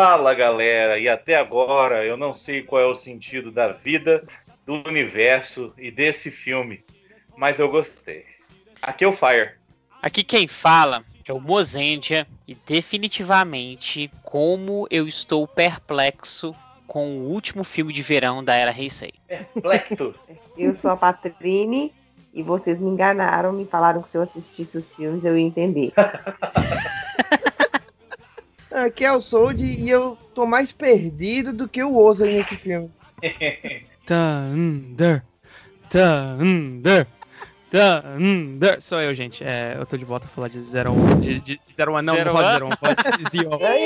Fala galera, e até agora eu não sei qual é o sentido da vida, do universo e desse filme, mas eu gostei. Aqui é o Fire. Aqui quem fala é o Mozendia e definitivamente como eu estou perplexo com o último filme de verão da Era Heisei. Perplexo. Eu sou a Patrine e vocês me enganaram, me falaram que se eu assistisse os filmes eu ia entender. Aqui é o Sold e eu tô mais perdido do que o aí nesse filme. Thunder. Thunder. Thunder. Sou eu, gente. É, eu tô de volta a falar de 0 1. De, 0 1 não, Zero não pode One? 0 1, pode.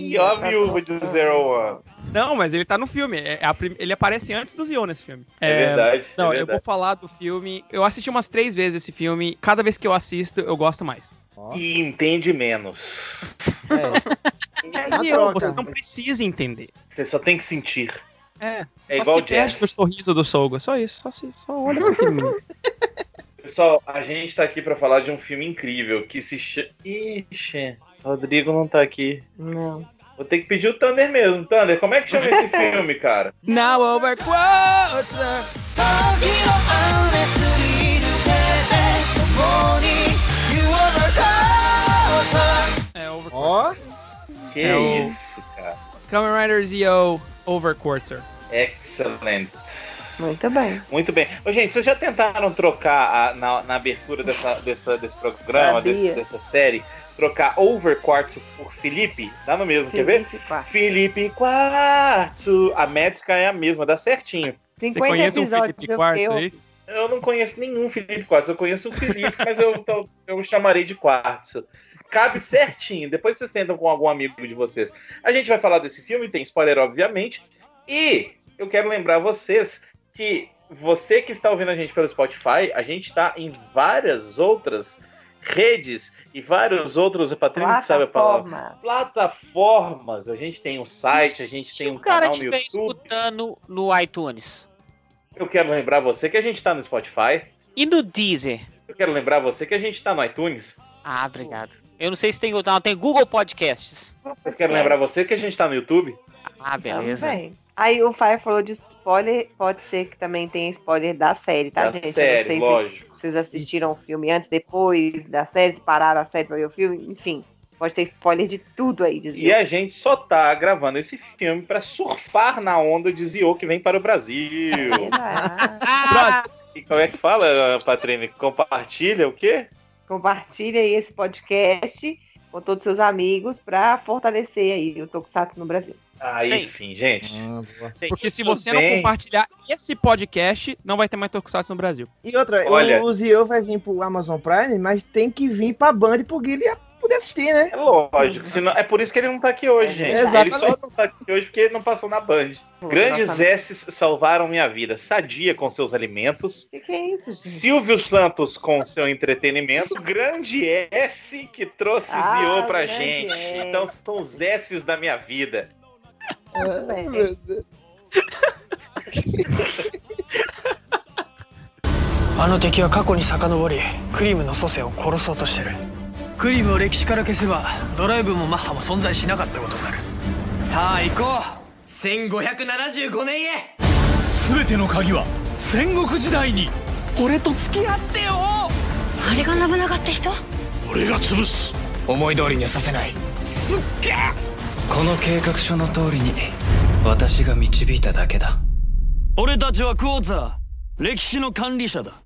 Ih, ó a viúva de Zero One. Não, mas ele tá no filme. É a prim- Ele aparece antes do Zio nesse filme. É, verdade. Não, é eu vou verdade. falar do filme. Eu assisti umas três vezes esse filme. Cada vez que eu assisto, eu gosto mais. E entende menos. É, Uma Zio, troca. você não precisa entender. Você só tem que sentir. É, É só igual jazz. no sorriso do Sogo. Só isso, só, se, só olha pra aquele menino. Pessoal, a gente tá aqui pra falar de um filme incrível que se chama. Ixi, Rodrigo não tá aqui. Não. Vou ter que pedir o Thunder mesmo. Thunder, como é que chama esse filme, cara? Now over quarter. É over Ó, Que É o- isso, cara. Kamen Rider Zio over quarter. Excellent. Muito bem. Muito bem. Ô, gente, vocês já tentaram trocar a- na, na abertura dessa, dessa- desse programa, desse- dessa série, trocar Over Quartzo por Felipe? Dá no mesmo, quer ver? Felipe Quarto. Felipe Quartzo. A métrica é a mesma, dá certinho. 50 Você conhece um episódios Felipe eu- Quartz eu- aí? Eu não conheço nenhum Felipe Quartzo, eu conheço o Felipe, mas eu, eu, eu chamarei de Quartzo. Cabe certinho, depois vocês tentam com algum amigo de vocês. A gente vai falar desse filme, tem spoiler, obviamente. E eu quero lembrar vocês que você que está ouvindo a gente pelo Spotify, a gente está em várias outras redes e vários outros, Patrícia que sabe a palavra. Plataforma. Plataformas. A gente tem um site, a gente Se tem um o cara canal no YouTube. escutando no iTunes Eu quero lembrar você que a gente está no Spotify. e no Deezer. Eu quero lembrar você que a gente está no iTunes. Ah, obrigado. Eu não sei se tem outro, não, tem Google Podcasts. Eu quero lembrar você que a gente tá no YouTube. Ah, beleza. Também. Aí o Fire falou de spoiler, pode ser que também tenha spoiler da série, tá, da gente? Série, sei se lógico. vocês assistiram o filme antes, depois da série, se pararam a série pra ver o filme, enfim. Pode ter spoiler de tudo aí, E dizia. a gente só tá gravando esse filme pra surfar na onda de Zio que vem para o Brasil. Ah, e como é que fala, Patrícia? Compartilha o quê? Compartilha aí esse podcast com todos os seus amigos pra fortalecer aí o Tokusatsu no Brasil. Aí Sim. sim, gente. Porque se você não bem. compartilhar esse podcast, não vai ter mais Tokusatsu no Brasil. e outra, Olha. o, o Zio vai vir pro Amazon Prime, mas tem que vir pra Band pro Guilherme poder assistir, né? É lógico, senão, é por isso que ele não tá aqui hoje, gente. Ele Exatamente. só não tá aqui hoje porque ele não passou na Band. Grandes Exatamente. S's salvaram minha vida. Sadia com seus alimentos. O que, que é isso, gente? Silvio Santos com seu entretenimento. Grande S que trouxe Ah, Zio pra grande gente. S. Então são os S's da minha vida. Tudo bem. Meu Deus. あの敵は過去に遡りクリームの祖先を殺そうとしてる クリームを歴史から消せばドライブもマッハも存在しなかったことになる。さあ行こう。1575年へ。全ての鍵は戦国時代に。俺と付き合ってよ。あれが信長って人？俺が潰す。思い通りにはさせない。すっげえ。この計画書の通りに私が導いただけだ。俺たちはクォーツァー。歴史の管理者だ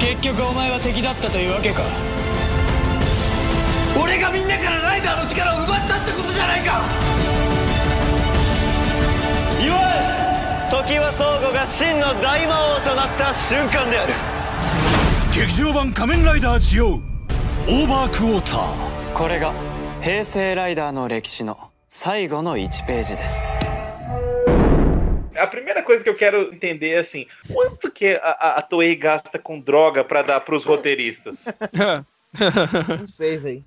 結局お前は敵だったというわけか。俺がみんなからライダーの力を奪ったってことじゃないか。時は相互が真の大魔王となった瞬間である。劇場版仮面ライダージオウオーバークォーター。これが平成ライダーの歴史の最後の1ページです A primeira coisa que eu quero entender é assim: quanto que a, a, Toei gasta com droga pra dar pros roteiristas? Não sei, velho.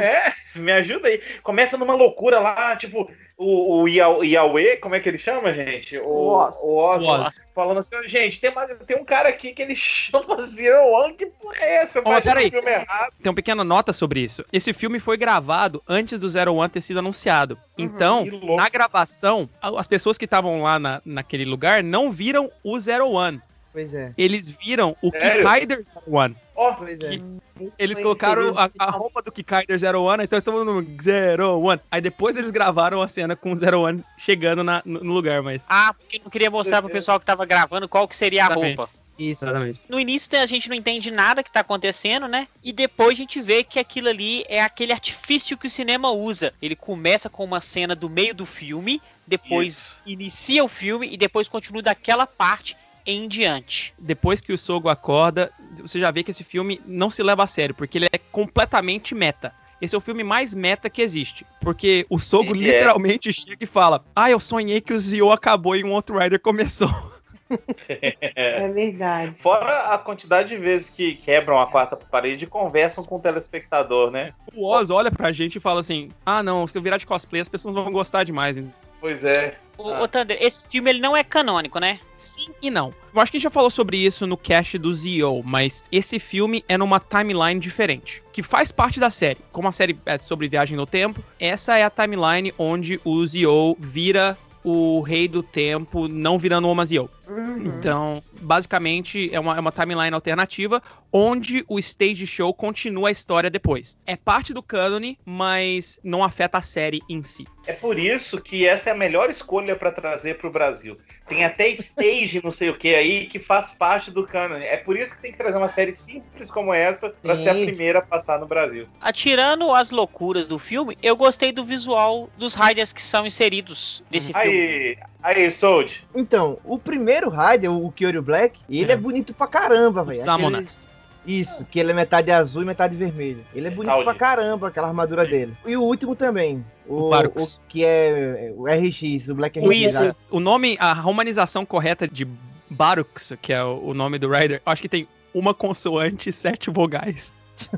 É, me ajuda aí. Começa numa loucura lá, tipo, o, o Yah- Yahweh, como é que ele chama, gente? O, O Oz. o Oz, falando assim, gente, tem, uma- tem um cara aqui que ele chama Zero One, que porra é essa? Baixei peraí. o filme errado. Tem uma pequena nota sobre isso. Esse filme foi gravado antes do Zero One ter sido anunciado. Então, que louco. na gravação, as pessoas que estavam lá na, naquele lugar não viram o Zero One. Pois é. Eles viram o Sério? Kikaider Zero One. Ó, Pois é. Eles colocaram a, a roupa do Kikaider Zero One, então estamos no Zero One. Aí depois eles gravaram a cena com o Zero One chegando na- no, no lugar, mas. Ah, porque não queria mostrar pro pessoal que tava gravando qual que seria a Exatamente. roupa. Isso. Exatamente. No início a gente não entende nada que tá acontecendo, né? E depois a gente vê que aquilo ali é aquele artifício que o cinema usa. Ele começa com uma cena do meio do filme, depois Isso. inicia o filme e depois continua daquela parte em diante. Depois que o Sogo acorda, você já vê que esse filme não se leva a sério, porque ele é completamente meta. Esse é o filme mais meta que existe. Porque o Sogo Ele é. literalmente chega e fala: Ah, eu sonhei que o Zio acabou e um outro Rider começou. É verdade. Fora a quantidade de vezes que quebram a quarta parede e conversam com o telespectador, né? O Oz olha pra gente e fala assim: Ah, não, se eu virar de cosplay, as pessoas vão gostar demais. Pois é. Ô, Ah. ô Thunder, esse filme ele não é canônico, né? Sim e não. Eu acho que a gente já falou sobre isso no cast do Zio, mas esse filme é numa timeline diferente, que faz parte da série. Como a série é sobre viagem no tempo, essa é a timeline onde o Zio vira o rei do tempo, não virando o Omazio. Uhum. Então, basicamente, é uma, é uma timeline alternativa onde o stage show continua a história depois. É parte do cânone, mas não afeta a série em si. É por isso que essa é a melhor escolha pra trazer pro Brasil. Tem até stage, não sei o que aí, que faz parte do canon. É por isso que tem que trazer uma série simples como essa pra Sim. ser a primeira a passar no Brasil. Atirando as loucuras do filme, eu gostei do visual dos Riders que são inseridos nesse filme. Aí, aí, Sold. Então, o primeiro Raider, o Kyoryu Black, ele é, É. bonito pra caramba, velho. Aqueles- Isso, que ele é metade azul e metade vermelho. Ele é bonito Audi. pra caramba, aquela armadura dele. E o último também. O, O Barux. o que é o RX, o Black O, RX. isso, né? o nome, a romanização correta de Barux, que é o, nome do Rider, eu acho que tem uma consoante e sete vogais.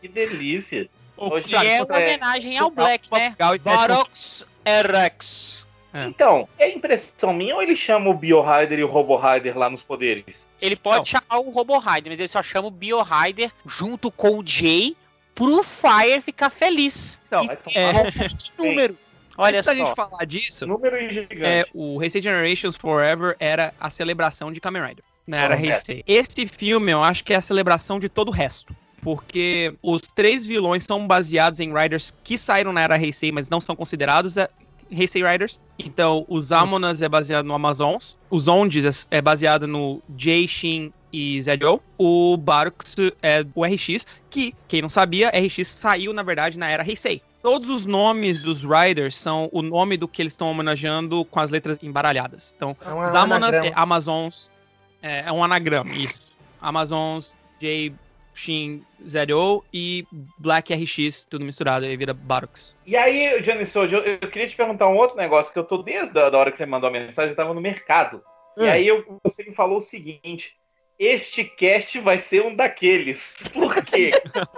Que delícia. O Hoje Que é uma é- homenagem ao Black, né? Sete Barox Rex. É. Então, é impressão minha ou ele chama o Bio Rider e o Robo Rider lá nos poderes? Ele pode Não. chamar o Robo Rider, mas ele só chama o Bio Rider junto com o Jay pro Fire ficar feliz. Não, e vai tem tomar qualquer número. Olha Antes da só. gente falar disso, número gigante. é, o Heisei Generations Forever era a celebração de Kamen Rider. Não era. Heisei. Esse filme eu acho que é a celebração de todo o resto. Porque os três vilões são baseados em Riders que saíram na era Heisei, mas não são considerados é, Heisei Riders. Então, os Amonas é baseado no Amazons. Os Ondes é, é baseado no Shin e Zedou. O Barux é o RX, que, quem não sabia, RX saiu, na verdade, na era Heisei. Todos os nomes dos Riders são o nome do que eles estão homenageando com as letras embaralhadas. Então, É um Zamonas anagrama. é Amazons, é, é um anagrama, isso. Amazons, J, Shin, Zero e Black RX, tudo misturado, aí vira Barux. E aí, Johnny Sold, eu, eu queria te perguntar um outro negócio, que eu tô desde a da hora que você mandou a mensagem, eu tava no mercado. E Hum. aí eu- você me falou o seguinte: este cast vai ser um daqueles. Por quê?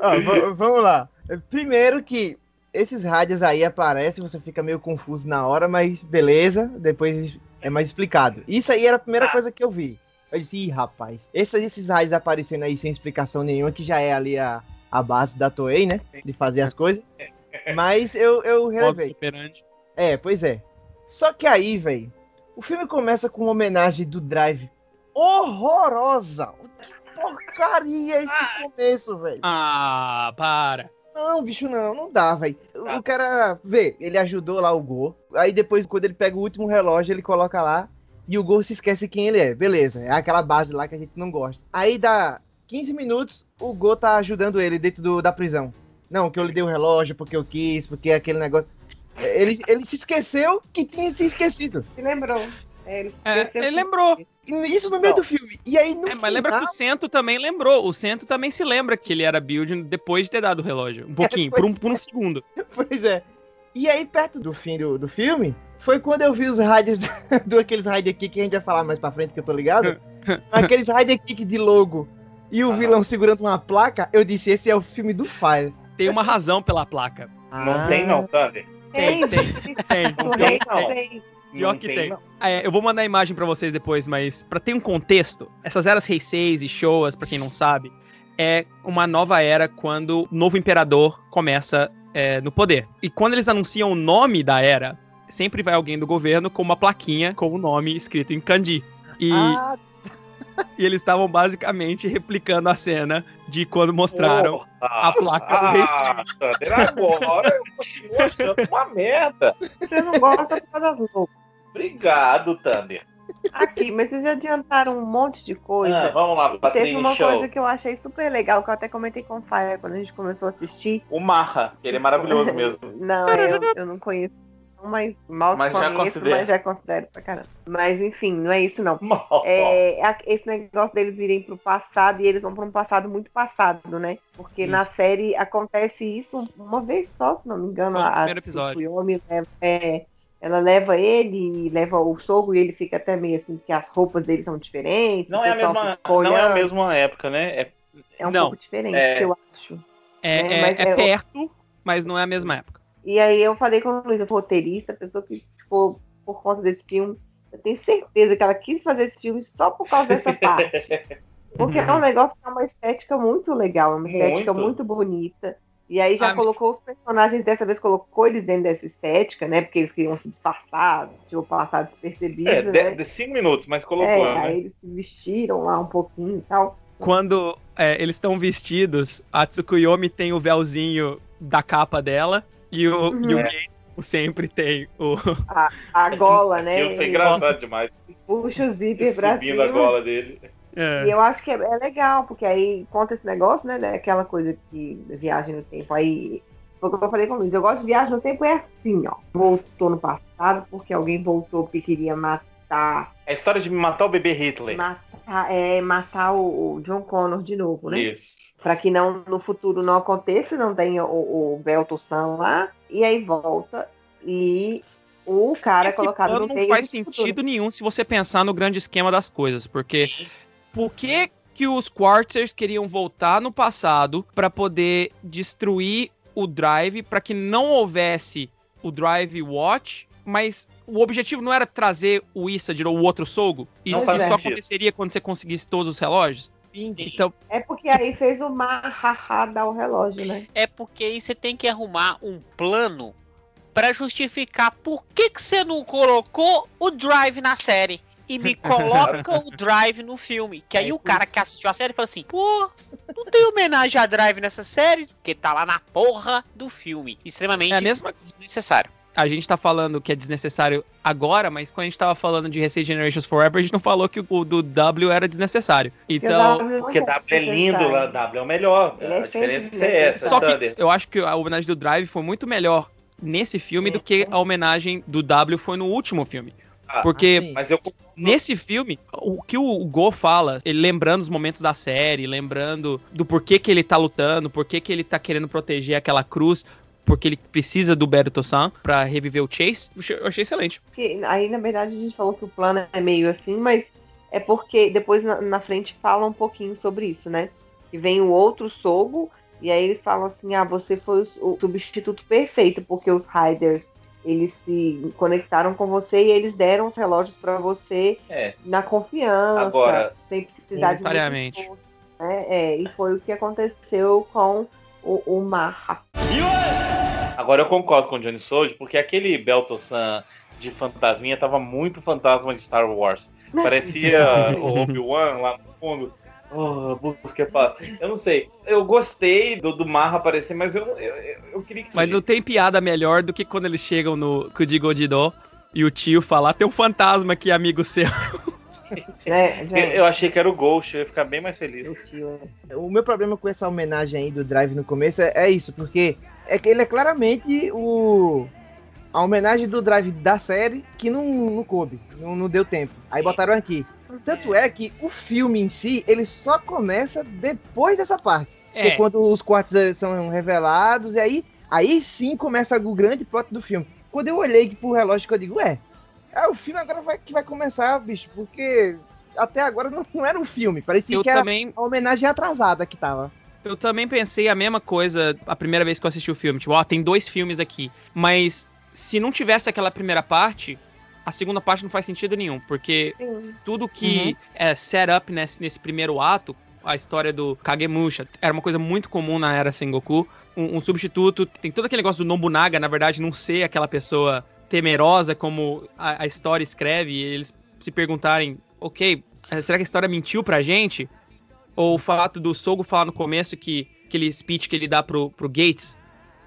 Va- vamos lá. Primeiro que esses rádios aí aparecem, você fica meio confuso na hora, mas beleza, depois é mais explicado. Isso aí era a primeira Ah. coisa que eu vi. Eu disse, ih, rapaz, esses, esses rádios aparecendo aí sem explicação nenhuma, que já é ali a, a base da Toei, né? De fazer as coisas. Mas eu, eu relevei. É, pois é. Só que aí, velho, o filme começa com uma homenagem do Drive horrorosa. Que porcaria esse começo, velho. Ah, para. Não, bicho, não, não dá, velho. O cara, vê, ele ajudou lá o Go. Aí depois, quando ele pega o último relógio, ele coloca lá. E o Go se esquece quem ele é. Beleza, é aquela base lá que a gente não gosta. Aí dá 15 minutos, o Go tá ajudando ele dentro do- da prisão. Não, que eu lhe dei o relógio porque eu quis, porque aquele negócio. Ele, ele se esqueceu que tinha se esquecido. Se lembrou. É, ele É, esqueceu ele que- lembrou. Isso no meio do filme. E aí no É, mas lembra que o Cento também lembrou. O Cento também se lembra que ele era build depois de ter dado o relógio. Um pouquinho, por, um, por um segundo. Pois é. E aí, perto do fim do, do filme, foi quando eu vi os rádios do aqueles Rider Kick que a gente vai falar mais pra frente, que eu tô ligado. aqueles Rider Kick de logo e o vilão segurando uma placa, eu disse, esse é o filme do Fire. Tem uma razão pela placa. Não tem não, Thunder. Tem, tem, tem. Não tem não. Tem. Pior Não que tem, tem. não. É, eu vou mandar a imagem pra vocês depois, mas pra ter um contexto, essas eras Heisei e Showas, pra quem não sabe, é uma nova era quando o novo imperador começa é, no poder. E quando eles anunciam o nome da era, sempre vai alguém do governo com uma plaquinha com o nome escrito em kanji. E, Ah, e eles estavam basicamente replicando a cena de quando mostraram Porra. a placa do Ah, Thunder, agora eu continuo achando uma merda. Você não gosta por causa loucas. Obrigado, Thunder. Aqui, mas vocês já adiantaram um monte de coisa. Ah, vamos lá, E teve Patrícia uma Show. coisa que eu achei super legal, que eu até comentei com o Fire quando a gente começou a assistir. O Marra, ele é maravilhoso mesmo. Não, eu, eu não conheço, mas mal Mas já conheço, considera. mas já considero pra caramba. Mas enfim, não é isso não. É, esse negócio deles irem pro passado e eles vão pra um passado muito passado, né? Porque na série acontece isso uma vez só, se não me engano. No a primeiro episódio. Tsukuyomi leva- é, ela leva ele e leva o sogro e ele fica até meio assim, que as roupas dele são diferentes. Não é, a mesma, não é a mesma época, né? É- É um Não. pouco diferente, É. eu acho. É, É, é- mas é é- perto, mas não é a mesma época. E aí eu falei com o Luiz, a roteirista, a pessoa que ficou por conta desse filme. Eu tenho certeza que ela quis fazer esse filme só por causa dessa parte. Porque é um negócio que é uma estética muito legal, é uma estética Muito. muito, bonita. E aí já Ah, colocou os personagens, dessa vez colocou eles dentro dessa estética, né? Porque eles queriam se disfarçar, tipo, passar despercebido, É, né? de, de cinco minutos, mas colocou, É, né? aí eles se vestiram lá um pouquinho e tal. Quando é, eles estão vestidos, a Tsukuyomi tem o véuzinho da capa dela e o, Uhum. e o É. Sempre tem o. A gola, né? Aquilo foi engraçado demais. Puxa o zíper pra Subindo a cima. gola dele. É. E eu acho que é, é legal, porque aí conta esse negócio, né? né, Aquela coisa que viagem no tempo. Aí foi o que eu falei com o Luiz. Eu gosto de viagem no tempo, é assim, ó. Voltou no passado porque alguém voltou porque queria matar. É a história de matar o bebê Hitler. Matar, é, matar o, o John Connor de novo, né? Isso. Pra que não, no futuro não aconteça, não tenha o, o Belton Sam lá. E aí volta e o cara é Esse colocado plano no não meio faz do sentido futuro. nenhum se você pensar no grande esquema das coisas, porque por que que os Quarters queriam voltar no passado pra poder destruir o Drive pra que não houvesse o Drive Watch, mas o objetivo não era trazer o Issadir ou o outro Sogo? Isso, isso só aconteceria quando você conseguisse todos os relógios? Então, É porque aí fez o marra dar o relógio, né? É porque aí você tem que arrumar um plano pra justificar por que, que você não colocou o Drive na série. E me coloca o Drive no filme. Que aí o cara que assistiu a série fala assim: pô, não tem homenagem a Drive nessa série? Porque tá lá na porra do filme. Extremamente É a mesma- desnecessário. a gente tá falando que é desnecessário agora, mas quando a gente tava falando de Recent Generations Forever, a gente não falou que o do W era desnecessário. Então, Porque W é lindo, lá, W é o melhor. Ele é a diferença é essa, Só que eu acho que a homenagem do Drive foi muito melhor nesse filme do que a homenagem do W foi no último filme. Ah, Porque Mas eu nesse filme, o que o Go fala, ele lembrando os momentos da série, lembrando do porquê que ele tá lutando, porquê que ele tá querendo proteger aquela cruz, porque ele precisa do Beruto-san pra reviver o Chase, eu achei- excelente. Aí, na verdade, a gente falou que o plano é meio assim, mas é porque depois na, na frente fala um pouquinho sobre isso, né? Que vem o outro Sogo, e aí eles falam assim: ah, você foi o, o substituto perfeito, porque os Riders eles se conectaram com você e eles deram os relógios pra você É. na confiança, Agora- sem precisar de muito esforço, né? É, e foi o que aconteceu com o, o Marra. Agora eu concordo com o Johnny Soji, porque aquele Belton-san de fantasminha tava muito fantasma de Star Wars. Parecia o Obi-Wan lá no fundo. Oh, busca Eu não sei. Eu gostei do, do Marra aparecer, mas eu, eu, eu- eu queria que. Mas não tem piada melhor do que quando eles chegam no Kujigodidó e o tio falar, tem um fantasma aqui, amigo seu. Eu, gente? eu achei que era o Ghost, eu ia ficar bem mais feliz. O meu problema com essa homenagem aí do Drive no começo é, é isso, porque é que ele é claramente o a homenagem do Drive da série que não, não coube, não, não deu tempo. Aí botaram aqui. Tanto é que o filme em si, ele só começa depois dessa parte. É É, quando os quartos eh, são revelados, e aí, aí sim começa o grande plot do filme. Quando eu olhei pro relógio, eu digo, ué, é, o filme agora vai, que vai começar, bicho, porque até agora não, não era um filme. Parecia Eu que era também, a homenagem atrasada que tava. eu também pensei a mesma coisa a primeira vez que eu assisti o filme. Tipo, ó, tem dois filmes aqui. Mas se não tivesse aquela primeira parte, a segunda parte não faz sentido nenhum. Porque tudo que é set up nesse, nesse primeiro ato, a história do Kagemusha, era uma coisa muito comum na era Sengoku. Um, um substituto, tem todo aquele negócio do Nobunaga, na verdade, não ser aquela pessoa temerosa como a, a história escreve, e eles se perguntarem, ok, eh, será que a história mentiu pra gente? Ou o fato do Sogo falar no começo que aquele speech que ele dá pro, pro Gates,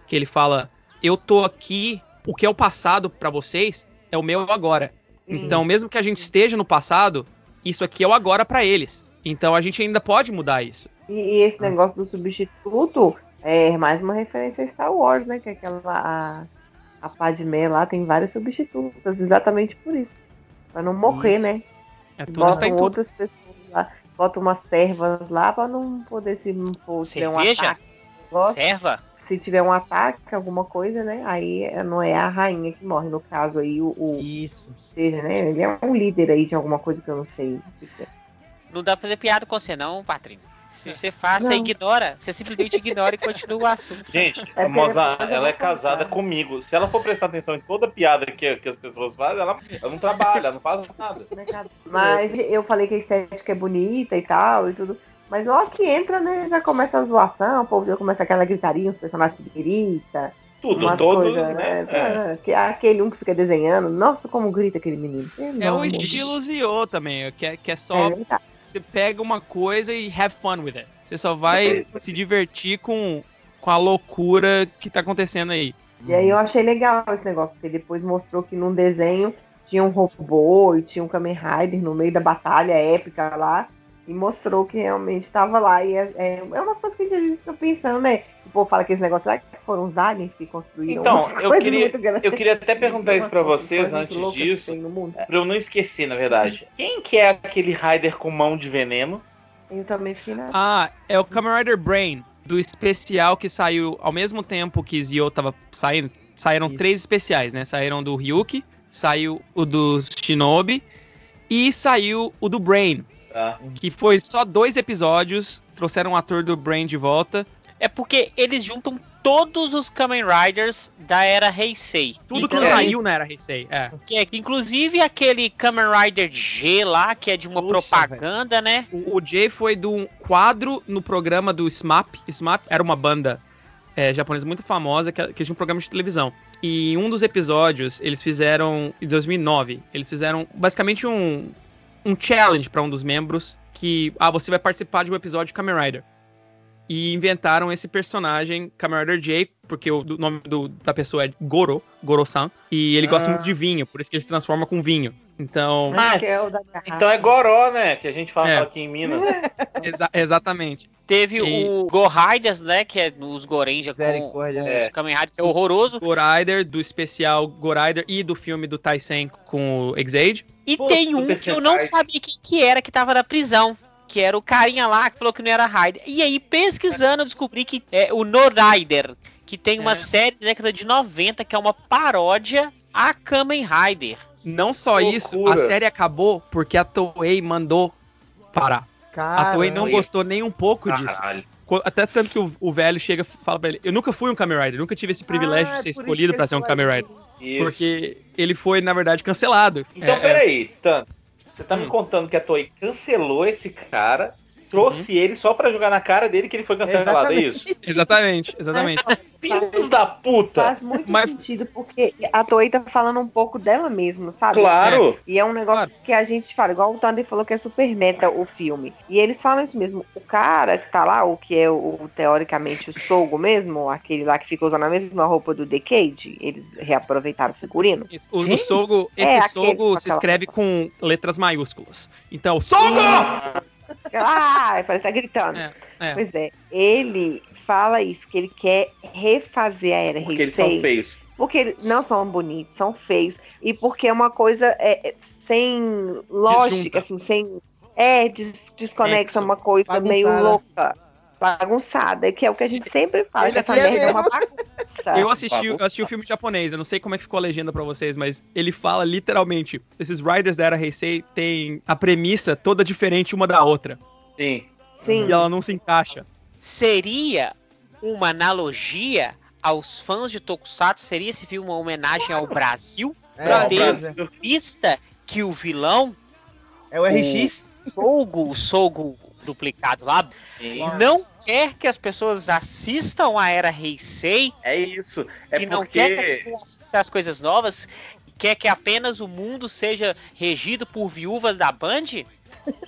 que ele fala, eu tô aqui, o que é o passado pra vocês é o meu agora. Então, mesmo que a gente esteja no passado, isso aqui é o agora pra eles. Então a gente ainda pode mudar isso. E, e esse negócio do substituto é mais uma referência a Star Wars, né? Que é aquela. A, a Padmé lá tem várias substitutas, exatamente por isso. Pra não morrer, Isso. né? É tudo está Botam em tudo. outras pessoas lá, botam umas servas lá pra não poder se um Cerveja? ataque. negócio. Serva? Se tiver um ataque, alguma coisa, né? Aí não é a rainha que morre. No caso aí, o, o Isso. seja, né? Ele é um líder aí de alguma coisa que eu não sei. Não dá pra fazer piada com você, não, Patrícia. Se você faz, você Não. ignora. Você simplesmente ignora e continua o assunto. Gente, É a Moza, porque- ela é casada comigo. Se ela for prestar atenção em toda piada que, que as pessoas fazem, ela, ela não trabalha, ela não faz nada. Mas eu falei que a estética é bonita e tal e tudo. Mas logo que entra, né, já começa a zoação, o povo já começa aquela gritaria, os personagens que gritam. Tudo, todo, coisas, né? É. Ah, que- Aquele um que fica desenhando, nossa, como grita aquele menino. É o estilo Zio também, que é, que é só. Você pega uma coisa e have fun with it. Você só vai se divertir com, com a loucura que tá acontecendo aí. E aí eu achei legal esse negócio, porque depois mostrou que num desenho tinha um robô e tinha um Kamen Rider no meio da batalha épica lá. E mostrou que realmente tava lá. E é, é, é umas coisas que a gente fica pensando, né? O povo fala que esse negócio lá que foram os aliens que construíram. Então, eu queria, eu queria até perguntar isso pra Umas vocês antes disso, pra eu não esquecer, na verdade. Quem que é aquele Rider com mão de veneno? Eu também fiquei na... Ah, é o Kamen Rider Brain, do especial que saiu ao mesmo tempo que Zio tava saindo. Saíram três especiais, né? Saíram do Ryuki, saiu o do Shinobi e saiu o do Brain, Tá. que foi só dois episódios, trouxeram o ator do Brain de volta. É porque eles juntam todos os Kamen Riders da era Heisei. Tudo que Inclusive- saiu na era Heisei, é. que é- inclusive aquele Kamen Rider G lá, que é de uma propaganda, né? O, o Jay foi de um quadro no programa do SMAP. SMAP era uma banda é, japonesa muito famosa que, que tinha um programa de televisão. E em um dos episódios, eles fizeram, em 2009, eles fizeram basicamente um, um challenge para um dos membros que, ah, você vai participar de um episódio de Kamen Rider. E inventaram esse personagem, Kamen Rider J, porque o do- nome do- da pessoa é Goro, Goro-san, e ele gosta Ah. muito de vinho, por isso que ele se transforma com vinho. Então, Ah, que é. Então é Goró, né? Que a gente fala É. aqui em Minas. exa- exatamente. Teve E- o Go Riders, né? Que é os Gorenja com, com É. os Kamen Riders, que é horroroso. Gorider, do especial Gorider e do filme do Tyson com o Exade. E Pô, tem um que eu não sabia quem que era que tava na prisão. Que era o carinha lá que falou que não era Rider. E aí, pesquisando, eu descobri que é o No Rider. Que tem uma É. série da década de 90 que é uma paródia a Kamen Rider. Não só Loucura. isso, a série acabou porque a Toei mandou parar. A Toei não gostou nem um pouco disso. Caralho. Até tanto que o, o velho chega e fala pra ele: Eu nunca fui um Kamen Rider, nunca tive esse privilégio Ah, de ser é isso escolhido ele ser um Kamen. Rider. Isso. Porque ele foi, na verdade, cancelado. Então, É, é, peraí, Tanto. Você tá me Hum. contando que a Toei cancelou esse cara, trouxe ele só pra jogar na cara dele que ele foi cancelado, é isso? Exatamente, exatamente. Filhos da puta! Faz muito Mas- sentido, porque a Toei tá falando um pouco dela mesmo, sabe? Claro! E é um negócio que a gente fala, igual o Thunder falou que é super meta o filme. E eles falam isso mesmo. O cara que tá lá, o que é o, teoricamente o Sogo mesmo, aquele lá que fica usando a mesma roupa do Decade, eles reaproveitaram o figurino. Isso. O, o Sogo, É, esse aquele Sogo se escreve com letras maiúsculas. Então, Sogo! Ah, parece que tá gritando. É, é. Pois é, ele fala isso, que ele quer refazer a Era Porque eles são feios. Porque eles não são bonitos, são feios. E porque é uma coisa é, é, sem lógica, assim, sem. É, des, desconexa, Nexo. uma coisa meio Bagunçada. louca. Bagunçada, que é o que a gente sempre fala, que essa é merda é uma bagunça. Eu assisti, eu assisti o filme japonês, eu não sei como é que ficou a legenda pra vocês, mas ele fala literalmente: esses Riders da Era Heisei têm a premissa toda diferente uma da outra. Sim. Sim. E ela não se encaixa. Seria uma analogia aos fãs de Tokusatsu? Seria esse filme uma homenagem ao Brasil? É, Brasil. Brasil. Vista que o vilão, é o RX. o Sogo, o Sogo duplicado lá, Sim. não quer que as pessoas assistam a Era Heisei É isso. É e não quer que as porque. pessoas assistam as coisas novas, quer que apenas o mundo seja regido por viúvas da Band?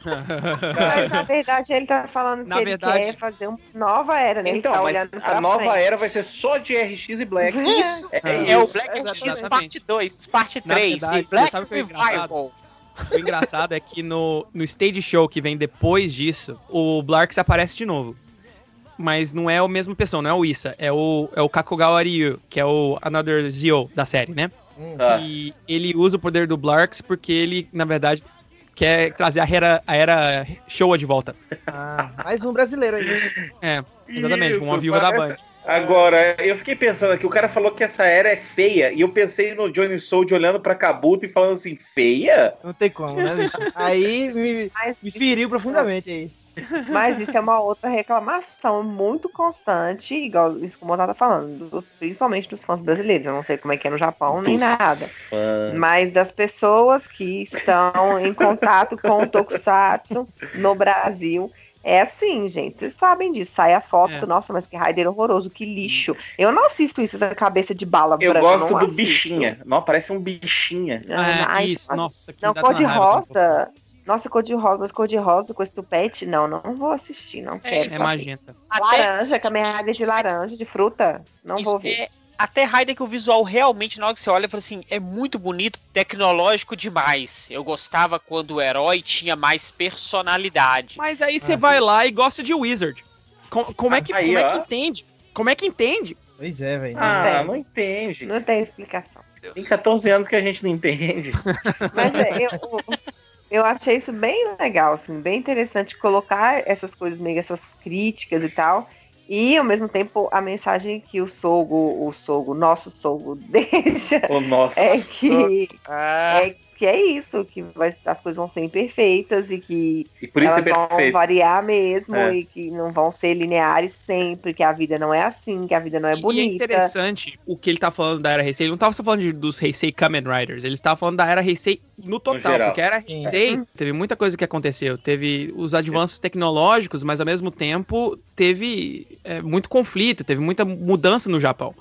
Mas na verdade ele tá falando que Na ele verdade- quer fazer uma nova era, né? Ele Então, tá mas a nova frente. era vai ser só de RX e Black. Isso É, é, isso. o Black X Exatamente. parte 2, parte Na 3 verdade, e Black que é Revival. O engraçado é que no, no stage show que vem depois disso, o Blarks aparece de novo. Mas não é o mesmo pessoa, não é o Issa, é o, é o Kakugawa Ryu, que é o Another Zio da série, né? Tá. E ele usa o poder do Blarks porque ele, na verdade, quer trazer a era, a era Showa de volta. Ah, mais um brasileiro aí. É, exatamente, Isso, uma viúva da parece- Band. Agora, eu fiquei pensando aqui, o cara falou que essa era é feia, e eu pensei no Johnny Soul olhando pra Kabuto e falando assim, feia? Não tem como, né, bicho? Aí me, Mas, me feriu profundamente aí. mas isso é uma outra reclamação muito constante, igual isso que o Mozart tá falando, dos- principalmente dos fãs brasileiros. Eu não sei como é que é no Japão, nem Dos nada. fãs. Mas das pessoas que estão em contato com o Tokusatsu no Brasil. É assim, gente. Vocês sabem disso. Sai a foto, É. nossa, mas que raider horroroso, que lixo. Eu não assisto isso, essa cabeça de bala Eu branca, gosto não do assisto. bichinha. Não, parece um bichinha. Ah, É, isso, mas- nossa, que Não, cor de rosa. Nossa, cor de rosa, mas cor de rosa com esse tupete, não, não vou assistir, não quero. É saber. magenta. Até, Laranja, Kamen Rider de laranja, de fruta, não isso vou ver. É- até Raider que o visual realmente, na hora que você olha, fala assim, é muito bonito, tecnológico demais. Eu gostava quando o herói tinha mais personalidade. Mas aí você vai lá e gosta de Wizard. Com- como é que, Aí, como é que entende? Como é que entende? Pois é, velho. Ah, tem. não entende. Não tem explicação. Tem 14 anos que a gente não entende. Mas é, eu, eu achei isso bem legal, assim, bem interessante colocar essas coisas, meio essas críticas e tal. E ao mesmo tempo a mensagem que o Sogo, o Sogo, nosso Sogo deixa O nosso. é que Ah, é que é isso, que vai- as coisas vão ser imperfeitas e que E por isso é elas vão perfeito. variar mesmo É. e que não vão ser lineares sempre, que a vida não é assim, que a vida não é E é bonita. interessante o que ele tá falando da Era Heisei. Ele não tava só falando de- dos Heisei Kamen Riders, ele estava falando da Era Heisei no total, geral. porque a Era Heisei teve muita coisa que aconteceu. Teve os avanços tecnológicos, mas ao mesmo tempo teve é, muito conflito, teve muita mudança no Japão.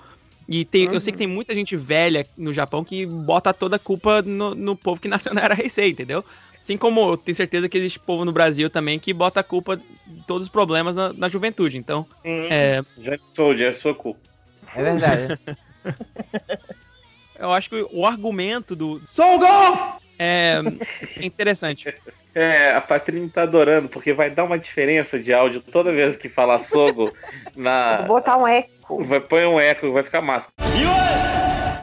E tem- eu sei que tem muita gente velha no Japão que bota toda a culpa no, no povo que nasceu na Era Heisei, entendeu? Assim como eu tenho certeza que existe povo no Brasil também que bota a culpa de todos os problemas na, na juventude. Então, Sim. é, Soldier, é sua culpa. É verdade. eu acho que o argumento do Sou gol! É interessante. É, a Patrícia tá adorando, porque vai dar uma diferença de áudio toda vez que falar Sogo na. Vou botar um eco. Vai põe um eco, vai ficar massa.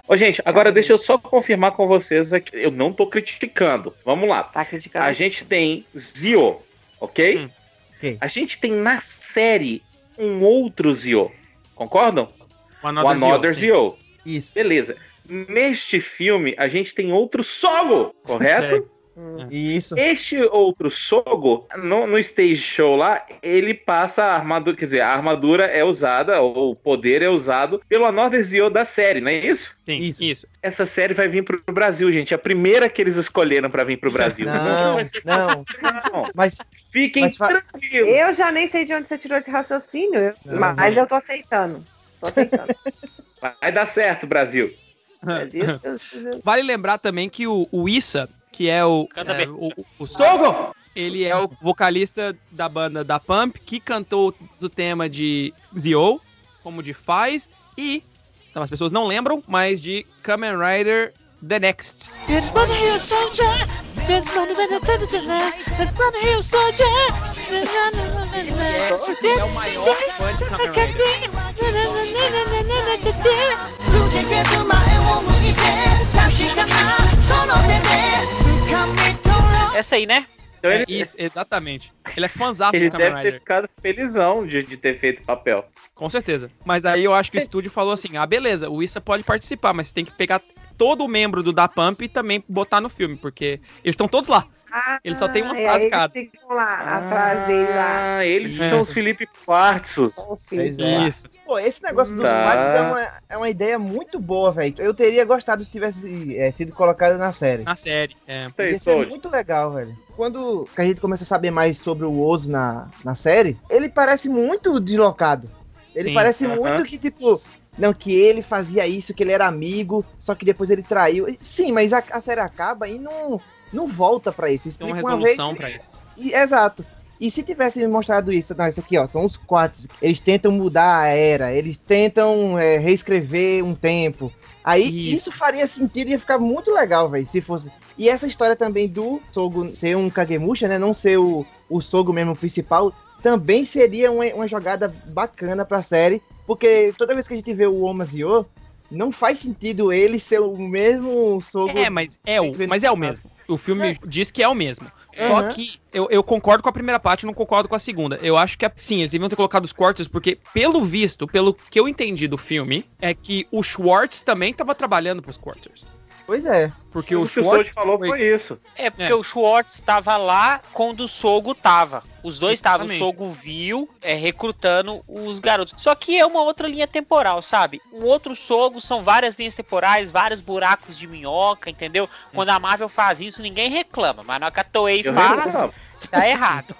Ô, gente, agora deixa eu só confirmar com vocês aqui. Eu não tô criticando. Vamos lá. Tá criticando. A gente tem Zio, ok? Hum. Ok. A gente tem na série um outro Zio. Concordam? O O Another sim. Zio. Isso. Beleza. Neste filme, a gente tem outro Sogo, correto? Hum. Isso. Este outro Sogo, no, no stage show lá, ele passa a armadura, quer dizer, a armadura é usada, ou o poder é usado pelo Another Zio da série, não é isso? Sim, Isso. isso. Essa série vai vir pro Brasil, gente. É a primeira que eles escolheram pra vir pro Brasil. Não, ser- não. não. Mas Fiquem Mas fa- tranquilos. Eu já nem sei de onde você tirou esse raciocínio, Não, mas eu tô aceitando. Tô aceitando. Vai dar certo, Brasil. Vale lembrar também que o, o Issa, que é o, Canta é, bem. o, o Sogo, ele é o vocalista da banda da Pump, que cantou do tema de Zio, como de Faz, e, então as pessoas não lembram, mas de Kamen Rider The Next. There's here, soldier. Here, soldier. É, é o maior fã de Kamen Rider. Essa aí, né? Então É ele, isso, exatamente. Ele é ele do Kamen deve ter ficado felizão de, de ter feito papel. Com certeza. Mas aí eu acho que o estúdio falou assim: ah, beleza, o Issa pode participar, mas você tem que pegar todo membro do Da Pump também botar no filme, porque eles estão todos lá. Ele só tem uma Ah, frase e aí cada. Eles ficam lá, atrás dele lá. Ah, eles É. são os Felipe Quartzos. Os filhos. Pois é. Isso. Pô, esse negócio dos Tá. é uma, é uma ideia muito boa, velho. Eu teria gostado se tivesse é, sido colocado na série. Na série. É. Ser Soji. muito legal, velho. Quando a gente começa a saber mais sobre o Ozo na, na série, ele parece muito deslocado. Ele Sim, parece aham. muito que, tipo, não, que ele fazia isso, que ele era amigo, só que depois ele traiu. Sim, mas a, a série acaba e não, não volta pra isso. Tem Explica uma uma, vez. resolução pra isso. E, exato. E se tivesse me mostrado isso, não, isso aqui, ó, são os quartos. Eles tentam mudar a era, eles tentam é, reescrever um tempo. Aí Isso. isso, faria sentido e ia ficar muito legal, velho, se fosse. E essa história também do Sogo ser um Kagemusha, né? Não ser o, o Sogo mesmo principal, também seria uma, uma jogada bacana pra série. Porque toda vez que a gente vê o Omazio, não faz sentido ele ser o mesmo Sogo. É, mas é o, mas é o mesmo. O filme diz que é o mesmo. Só Aham. que eu, eu concordo com a primeira parte, não concordo com a segunda. Eu acho que, sim, eles deviam ter colocado os cortes, porque, pelo visto, pelo que eu entendi do filme, é que o Schwartz também tava trabalhando pros quarters. Pois é. Porque o o Schwartz falou foi- foi isso. É porque É. o Schwartz estava lá quando o Sogo tava. Os dois estavam. O. Sogo viu é, recrutando os garotos. Só que é uma outra linha temporal, sabe? Um outro Sogo são várias linhas temporais, vários buracos de minhoca, entendeu? Quando a Marvel faz isso, ninguém reclama. Mas na hora que a Toei faz, tá errado.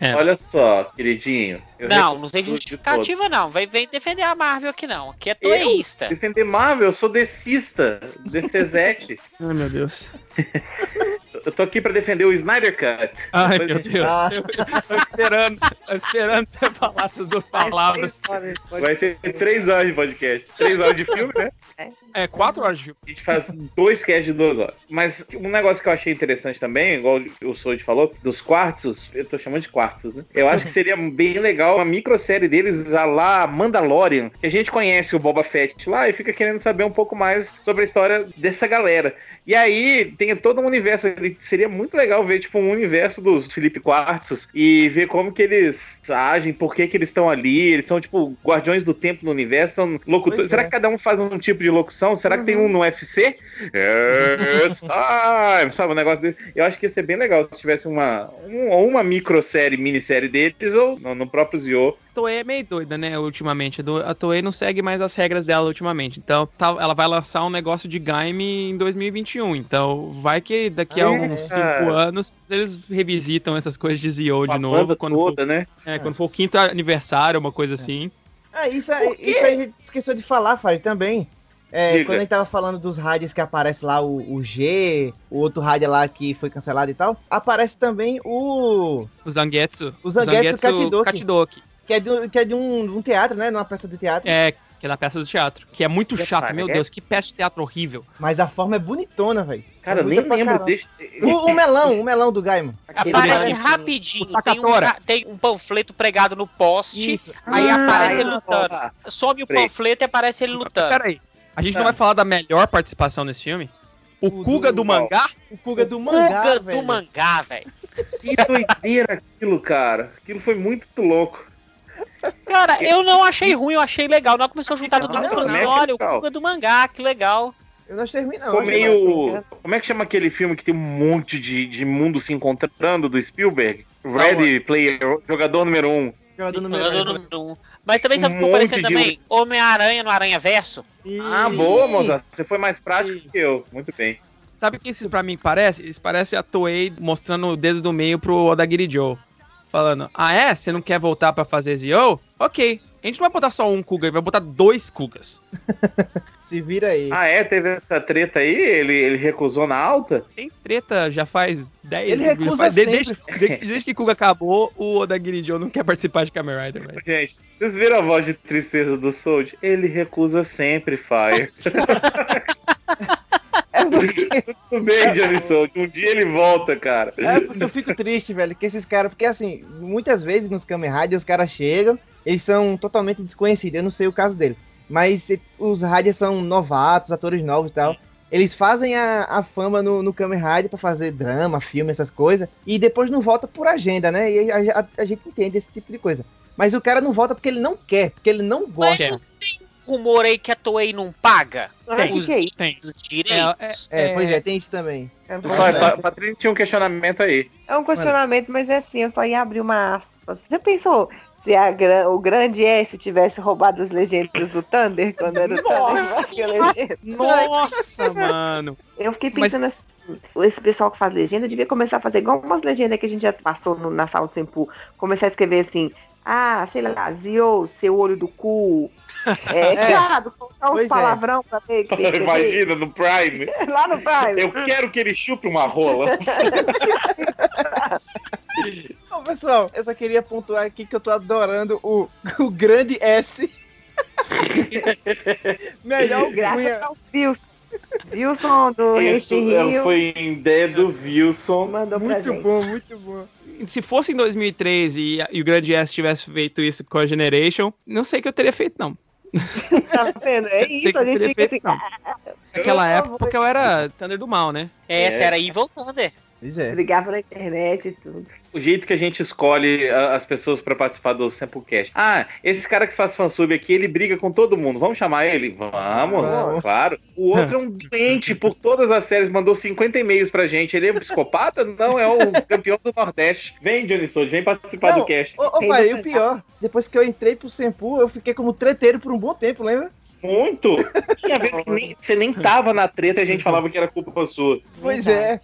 É. Olha só, queridinho. eu não, não tem justificativa, não. Vem, vem defender a Marvel aqui, não. Aqui é toeísta. Defender Marvel, eu sou decista, DCZ. Ai, meu Deus. eu tô aqui pra defender o Snyder Cut. Ai, Depois meu gente- Deus. Ah. Eu, eu tô esperando, tô esperando você falar essas duas palavras. Vai ter três horas de podcast. Três horas de filme, né? É, quatro horas de filme. A gente faz dois casts de duas horas. Mas um negócio que eu achei interessante também, igual o Soji falou, dos quartzos, eu tô chamando de quartzos, né? Eu acho que seria bem legal uma microsérie deles a lá Mandalorian, que a gente conhece o Boba Fett lá e fica querendo saber um pouco mais sobre a história dessa galera. E aí tem todo um universo. Seria muito legal ver, tipo, um universo dos Felipe Quartzos e ver como que eles agem, por que que eles estão ali. Eles são, tipo, guardiões do tempo no universo, são locutores. Pois Será é. que cada um faz um tipo de locução? Será que tem um no UFC? It's time! Sabe, um negócio desse. Eu acho que ia ser bem legal se tivesse uma, um, uma microsérie, minissérie deles, ou no, no próprio Zio. A Toei é meio doida, né, ultimamente. A Toei não segue mais as regras dela ultimamente. Então, tá- ela vai lançar um negócio de Gaime em 2021. Então, vai que daqui a Ah, uns cinco cara. anos eles revisitam essas coisas de Zio de novo. Quando for, toda, né? é, quando for o quinto aniversário, uma coisa assim. Ah, isso, aí- isso aí a gente esqueceu de falar, Fábio, também. É, quando a gente tava falando dos rádios que aparece lá, o, o G, o outro rádio lá que foi cancelado e tal, aparece também o. O Zangetsu. O Zangetsu Katidoki. Katidoki. que é de, que é de um, de um teatro, né? Numa peça de teatro. É, que é da peça do teatro. Que é muito Já chato, para, meu né? Deus, que peça de teatro horrível. Mas a forma é bonitona, velho. Cara, É eu nem lembro. Deixa... O, o melão, o melão do Gaimon. Aparece parece- rapidinho. o Tem um, tem um panfleto pregado no poste. Isso. Aí Ah, aparece ele lutando. tá. Some o panfleto e aparece ele lutando. Peraí. A gente não Tá. vai falar da melhor participação nesse filme? O, O Kuga do- do, mangá? O Kuga do mangá, Kuga velho. do mangá, velho. Que doideira aquilo, cara. Aquilo foi muito louco. Cara, eu não achei ruim, eu achei legal. Não começou a juntar tudo e falou assim: olha, o. Kuga do mangá, que legal. Eu não ruim, não. Meio. Como é que chama aquele filme que tem um monte de, de mundo se encontrando do Spielberg? Star Ready Player, jogador número um. Jogador número Jogador um. número um. Mas também sabe o que ficou parecendo também? Homem-Aranha no Aranha Verso. Ah, Ih, boa, moça. Você foi mais prático que eu. Muito bem. Sabe o que isso pra mim parece? Isso parece a Toei mostrando o dedo do meio pro Odagiri Joe. Falando, ah é? Você não quer voltar pra fazer Zio? Ok. A gente não vai botar só um Kuga, vai botar dois Kugas. Se vira aí. Ah, é? Teve essa treta aí? Ele, ele recusou na alta? Tem treta já faz 10 Ele recusa faz- sempre. desde, desde, desde que Kuga acabou, o Odagiri Joe não quer participar de Kamen Rider, velho. Gente, vocês viram a voz de tristeza do Sold? Ele recusa sempre, Fire. Porque, Tudo bem, Sold. Um dia ele volta, cara. é porque eu fico triste, velho, que esses caras. Porque assim, muitas vezes nos Kamen Rider os caras chegam, eles são totalmente desconhecidos. Eu não sei o caso dele. Mas os Riders são novatos, atores novos e tal. Eles fazem a, a fama no, no Kamen Rider pra fazer drama, filme, essas coisas, e depois não volta por agenda, né? E a, a- a gente entende esse tipo de coisa. Mas o cara não volta porque ele não quer, porque ele não Mas gosta. não tem rumor aí que a Toei não paga Ah, Tem, que que é isso? tem. os direitos? É, pois é, tem isso também. É um Patrícia tinha um questionamento aí. É um questionamento, mas é assim, eu só ia abrir uma aspa. Já pensou se a o grande S tivesse roubado as legendas do Thunder quando era o Thunder? Nossa, mano. Eu fiquei Mas- pensando assim, esse pessoal que faz legenda devia começar a fazer igual umas legendas que a gente já passou no- na sala do Sempu. Começar a escrever assim, ah, sei lá, Zio, seu olho do cu. É, viado, colocar uns Pois é. palavrão pra ver. que. Imagina, no Prime. Lá no Prime. Eu quero que ele chupe uma rola. Bom, pessoal, eu só queria pontuar aqui que eu tô adorando o, o grande S. Melhor Graças ao Wilson. Wilson do Isso Este é, Rio foi em ideia do Wilson. mandou pra Muito gente. bom, muito bom. Se fosse em 2003 e, e o Grande S tivesse feito isso com a Generation, não sei o que eu teria feito, não. Tá vendo? É Sei isso, a gente teria fica assim. feito, não. Naquela época, porque eu era Thunder do Mal, né? Essa É. era Evil Thunder. Pois é. Brigava na internet e tudo. O jeito que a gente escolhe a- as pessoas pra participar do Samplecast. Ah, esse cara que faz fansub aqui, ele briga com todo mundo. Vamos chamar ele? Vamos, claro. O outro é um doente por todas as séries, mandou 50 e-mails pra gente. Ele é um psicopata? Não, é o campeão do Nordeste. Vem, Johnny Sold, vem participar Não, do cast. Ô, ô pai, e o pior, depois que eu entrei pro Sempu, eu fiquei como treteiro por um bom tempo, lembra? Muito! Tinha vezes que nem- você nem tava na treta e a gente falava que era culpa sua. Pois é.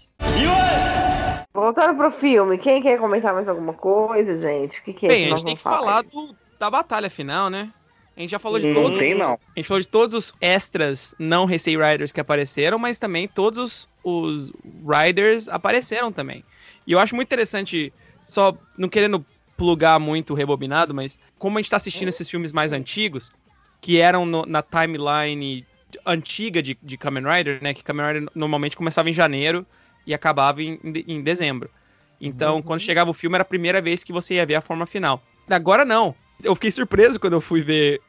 Voltando pro filme, quem quer comentar mais alguma coisa, gente? O que, que é Bem, que a gente tem que falar do, da batalha final, né? A gente já falou de todos. Não tem, não. A gente falou de todos os extras não Heisei Riders que apareceram, mas também todos os Riders apareceram também. E eu acho muito interessante, só não querendo plugar muito o rebobinado, mas como a gente tá assistindo esses filmes mais antigos, que eram no- na timeline antiga de, de Kamen Rider, né? Que Kamen Rider normalmente começava em janeiro e acabava em, em de- em dezembro. Então, quando chegava o filme, era a primeira vez que você ia ver a forma final. Agora não. Eu fiquei surpreso quando eu fui ver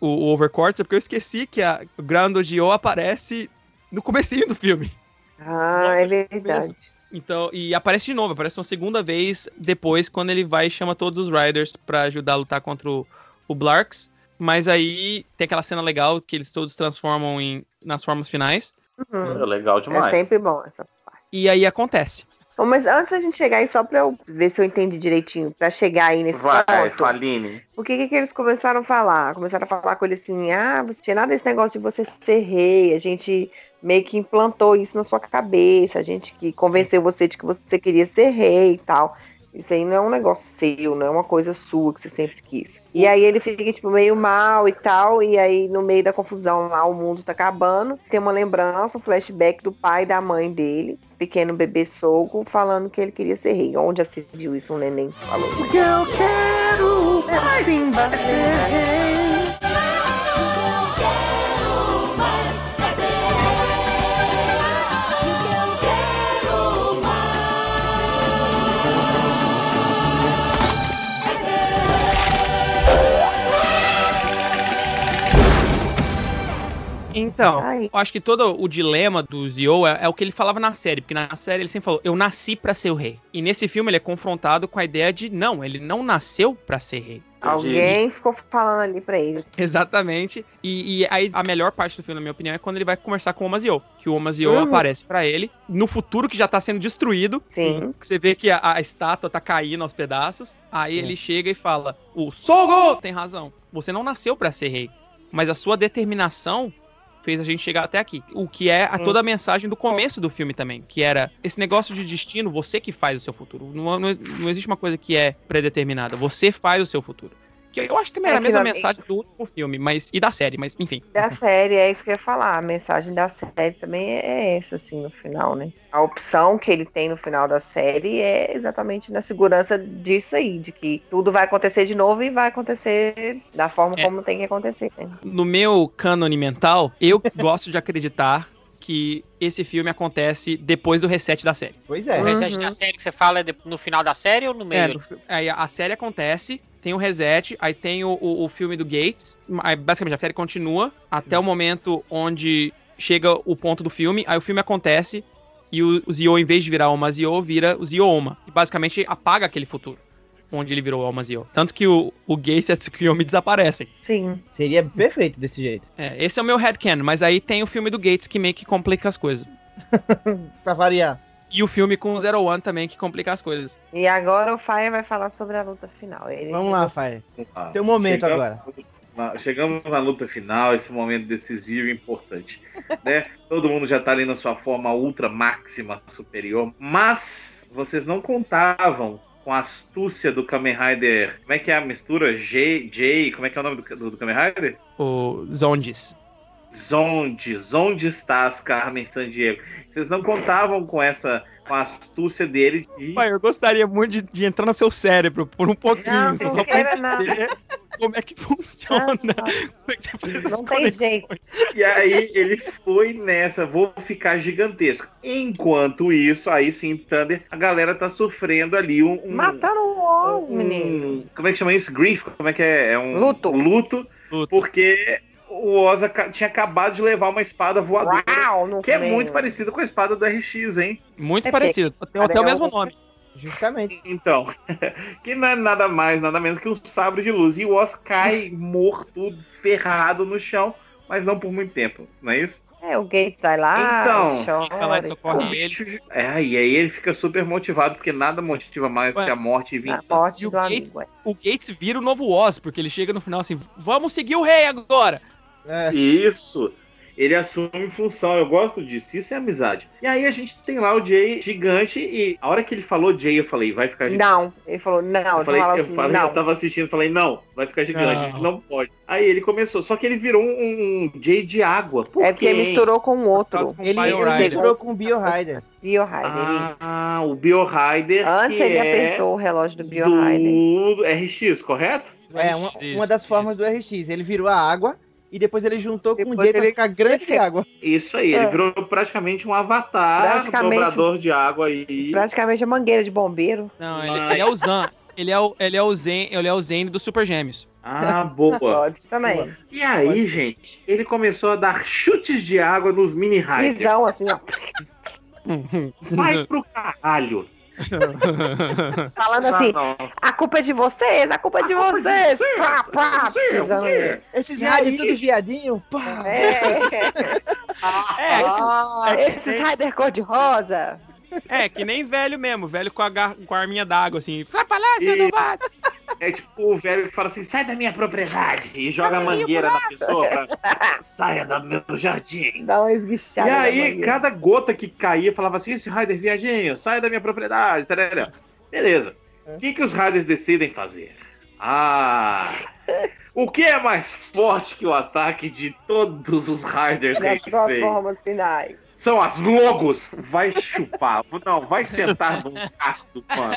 o, o Overquartz, porque eu esqueci que a o Ground Gio aparece no comecinho do filme. Ah, é verdade. Então, e aparece de novo, aparece uma segunda vez depois, quando ele vai e chama todos os Riders pra ajudar a lutar contra o, o Blarks. Mas aí tem aquela cena legal que eles todos transformam em, nas formas finais. Uhum. É legal É demais. sempre bom essa parte. E aí acontece. Bom, mas antes da gente chegar aí, só pra eu ver se eu entendi direitinho, pra chegar aí nesse Vai, ponto, Faline. o que, que que eles começaram a falar? Começaram a falar com ele assim, ah, você tinha nada desse negócio de você ser rei, a gente meio que implantou isso na sua cabeça, a gente que convenceu você de que você queria ser rei e tal. Isso aí não é um negócio seu, não é uma coisa sua que você sempre quis. E aí ele fica, tipo, meio mal e tal, e aí no meio da confusão lá, o mundo tá acabando. Tem uma lembrança, um flashback do pai e da mãe dele, pequeno bebê soco, falando que ele queria ser rei. Onde já se viu isso, um neném falou? Porque eu quero é Simba ser rei. Então, Ai. eu acho que todo o dilema do Zio é, é o que ele falava na série, porque na série ele sempre falou, eu nasci pra ser o rei. E nesse filme ele é confrontado com a ideia de, não, ele não nasceu pra ser rei. Alguém ficou falando ali pra ele. Exatamente. E, e aí a melhor parte do filme, na minha opinião, é quando ele vai conversar com o Omazio. Que o Omazio Uhum. aparece pra ele no futuro que já tá sendo destruído. Sim. Que você vê que a, a estátua tá caindo aos pedaços. Aí ele chega e fala: O Sogo tem razão. Você não nasceu pra ser rei. Mas a sua determinação fez a gente chegar até aqui. O que é a Sim. toda a mensagem do começo do filme também. Que era esse negócio de destino, você que faz o seu futuro. Não, não, não existe uma coisa que é predeterminada. Você faz o seu futuro. Que eu acho que também É era a mesma mensagem do último filme, mas e da série, mas enfim. Da série, é isso que eu ia falar. A mensagem da série também é essa, assim, no final, né? A opção que ele tem no final da série é exatamente na segurança disso aí, de que tudo vai acontecer de novo e vai acontecer da forma É. como tem que acontecer. né? No meu cânone mental, eu gosto de acreditar que esse filme acontece depois do reset da série. Pois O é. reset Uhum. da série que você fala é de- no final da série ou no meio? É, no- aí a série acontece, tem o reset, aí tem o, o, o filme do Gates, aí basicamente a série continua até o momento onde chega o ponto do filme, aí o filme acontece e o, o Zio, em vez de virar Oma Zio, vira o Zio-Oma. E basicamente apaga aquele futuro. Onde ele virou Oma Zio. Tanto que o, o Gates e a Tsukuyomi desaparecem. Sim. Seria perfeito desse jeito. É, esse é o meu headcanon, mas aí tem o filme do Gates que meio que complica as coisas. pra variar. E o filme com o Zero One também que complica as coisas. E agora o Fire vai falar sobre a luta final. Ele Vamos lá, Fire. Ah, Teu momento chegamos agora. na- chegamos na luta final, esse momento decisivo e importante. né? Todo mundo já tá ali na sua forma ultra máxima superior, mas vocês não contavam com a astúcia do Kamen Rider. Como é que é a mistura? J, J, como é que é o nome do, do, do Kamen Rider? O Zondis. Zondes, onde estás, Carmen Sandiego? Vocês não contavam com essa, com a astúcia dele de Pai, eu gostaria muito de, de entrar no seu cérebro por um pouquinho, Não, só não pra entender como é que funciona. Como é que você Não tem jeito. E aí ele foi nessa, vou ficar gigantesco. Enquanto isso, aí sim, Thunder, a galera tá sofrendo ali um. um Matando o Oz, um- menino. Como é que chama isso? Grief? Como é que é? É um Luto. Luto, Luto. porque o Oz aca- tinha acabado de levar uma espada voadora. Uau, Que é muito parecido com a espada do RX, hein? Muito É parecido. Tem até o mesmo nome. Justamente. Então, que não é nada mais, nada menos que um sabre de luz. E o Oz cai morto, ferrado no chão, mas não por muito tempo, não é isso? É, o Gates vai lá, Então, chora. Vai lá e socorre ele. É, e aí ele fica super motivado, porque nada motiva mais Ué. que a morte e A vingança. morte E o Gates- amigo. O Gates vira o novo Oz, porque ele chega no final assim: vamos seguir o rei agora. É. Isso. Ele assume função, eu gosto disso. Isso é amizade. E aí a gente tem lá o Jay gigante e a hora que ele falou Jay, eu falei, vai ficar gigante. Não, ele falou, não, Eu ele falei, eu, assim, falei não. eu tava assistindo, falei, não, vai ficar gigante, Não. não, pode. Aí ele começou, só que ele virou um, um Jay de água. Por É porque quê? misturou com o outro. Com Ele, misturou com o Bio Rider. Ah, o Biorider. Antes que ele é apertou o relógio do Biorider. do RX, correto? É, uma, Isso, uma das isso. formas do RX. Ele virou a água e depois ele juntou com o Depois J pra ele- ficar grande de água. Isso aí, ele É. virou praticamente um avatar, Praticamente. dobrador de água aí. Praticamente a mangueira de bombeiro. Não, ele, ele é o Zan. Ele é o, ele é o Zen, ele é o Zen dos Super Gêmeos. Ah, boa. Pode também. E aí, gente, ele começou a dar chutes de água nos mini riders. Visão, assim, ó. Vai pro caralho. Falando assim, Ah, a culpa é de vocês, a culpa é de vocês. Pá, pá, Você, pisando você. nele. Esses E rádios aí? tudo viadinho. Pá. É. Ah, é que esses nem- Rider cor-de-rosa. É, que nem velho mesmo, velho com a, gar- com a arminha d'água, assim. Vai pra lá, seu novato! É tipo o velho que fala assim: sai da minha propriedade e joga a mangueira na pessoa. pra- Saia do meu jardim. Dá uma E esguichada. na aí, cada gota que caía falava assim: esse Raider viadinho, sai da minha propriedade. tarará. Beleza. O que, que os Raiders decidem fazer? Ah. O que é mais forte que o ataque de todos os Raiders Heisei? transformas finais. São as logos. Vai chupar. Não, vai sentar num cactus, mano.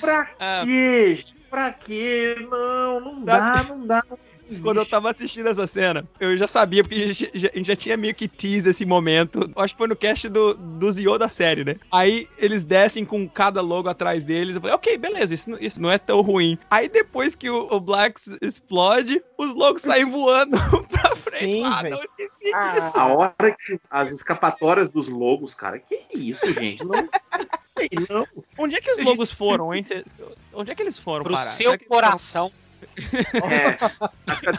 Pra Ah. quê? Pra quê? Não, não dá, não dá. não Quando eu tava assistindo essa cena, eu já sabia, porque a gente já, a gente já tinha meio que tease esse momento. Acho que foi no cast do, do Zio da série, né? Aí eles descem com cada logo atrás deles. Eu falei, ok, beleza, isso, não- isso não é tão ruim. Aí depois que o, o Blacks explode, os logos saem voando pra frente. Sim, ah, não Ah. disso. A hora que as escapatórias dos logos, cara, que isso, gente? Não não. Onde é que os logos foram, hein? Onde é que eles foram Pro parar? seu Será coração. É,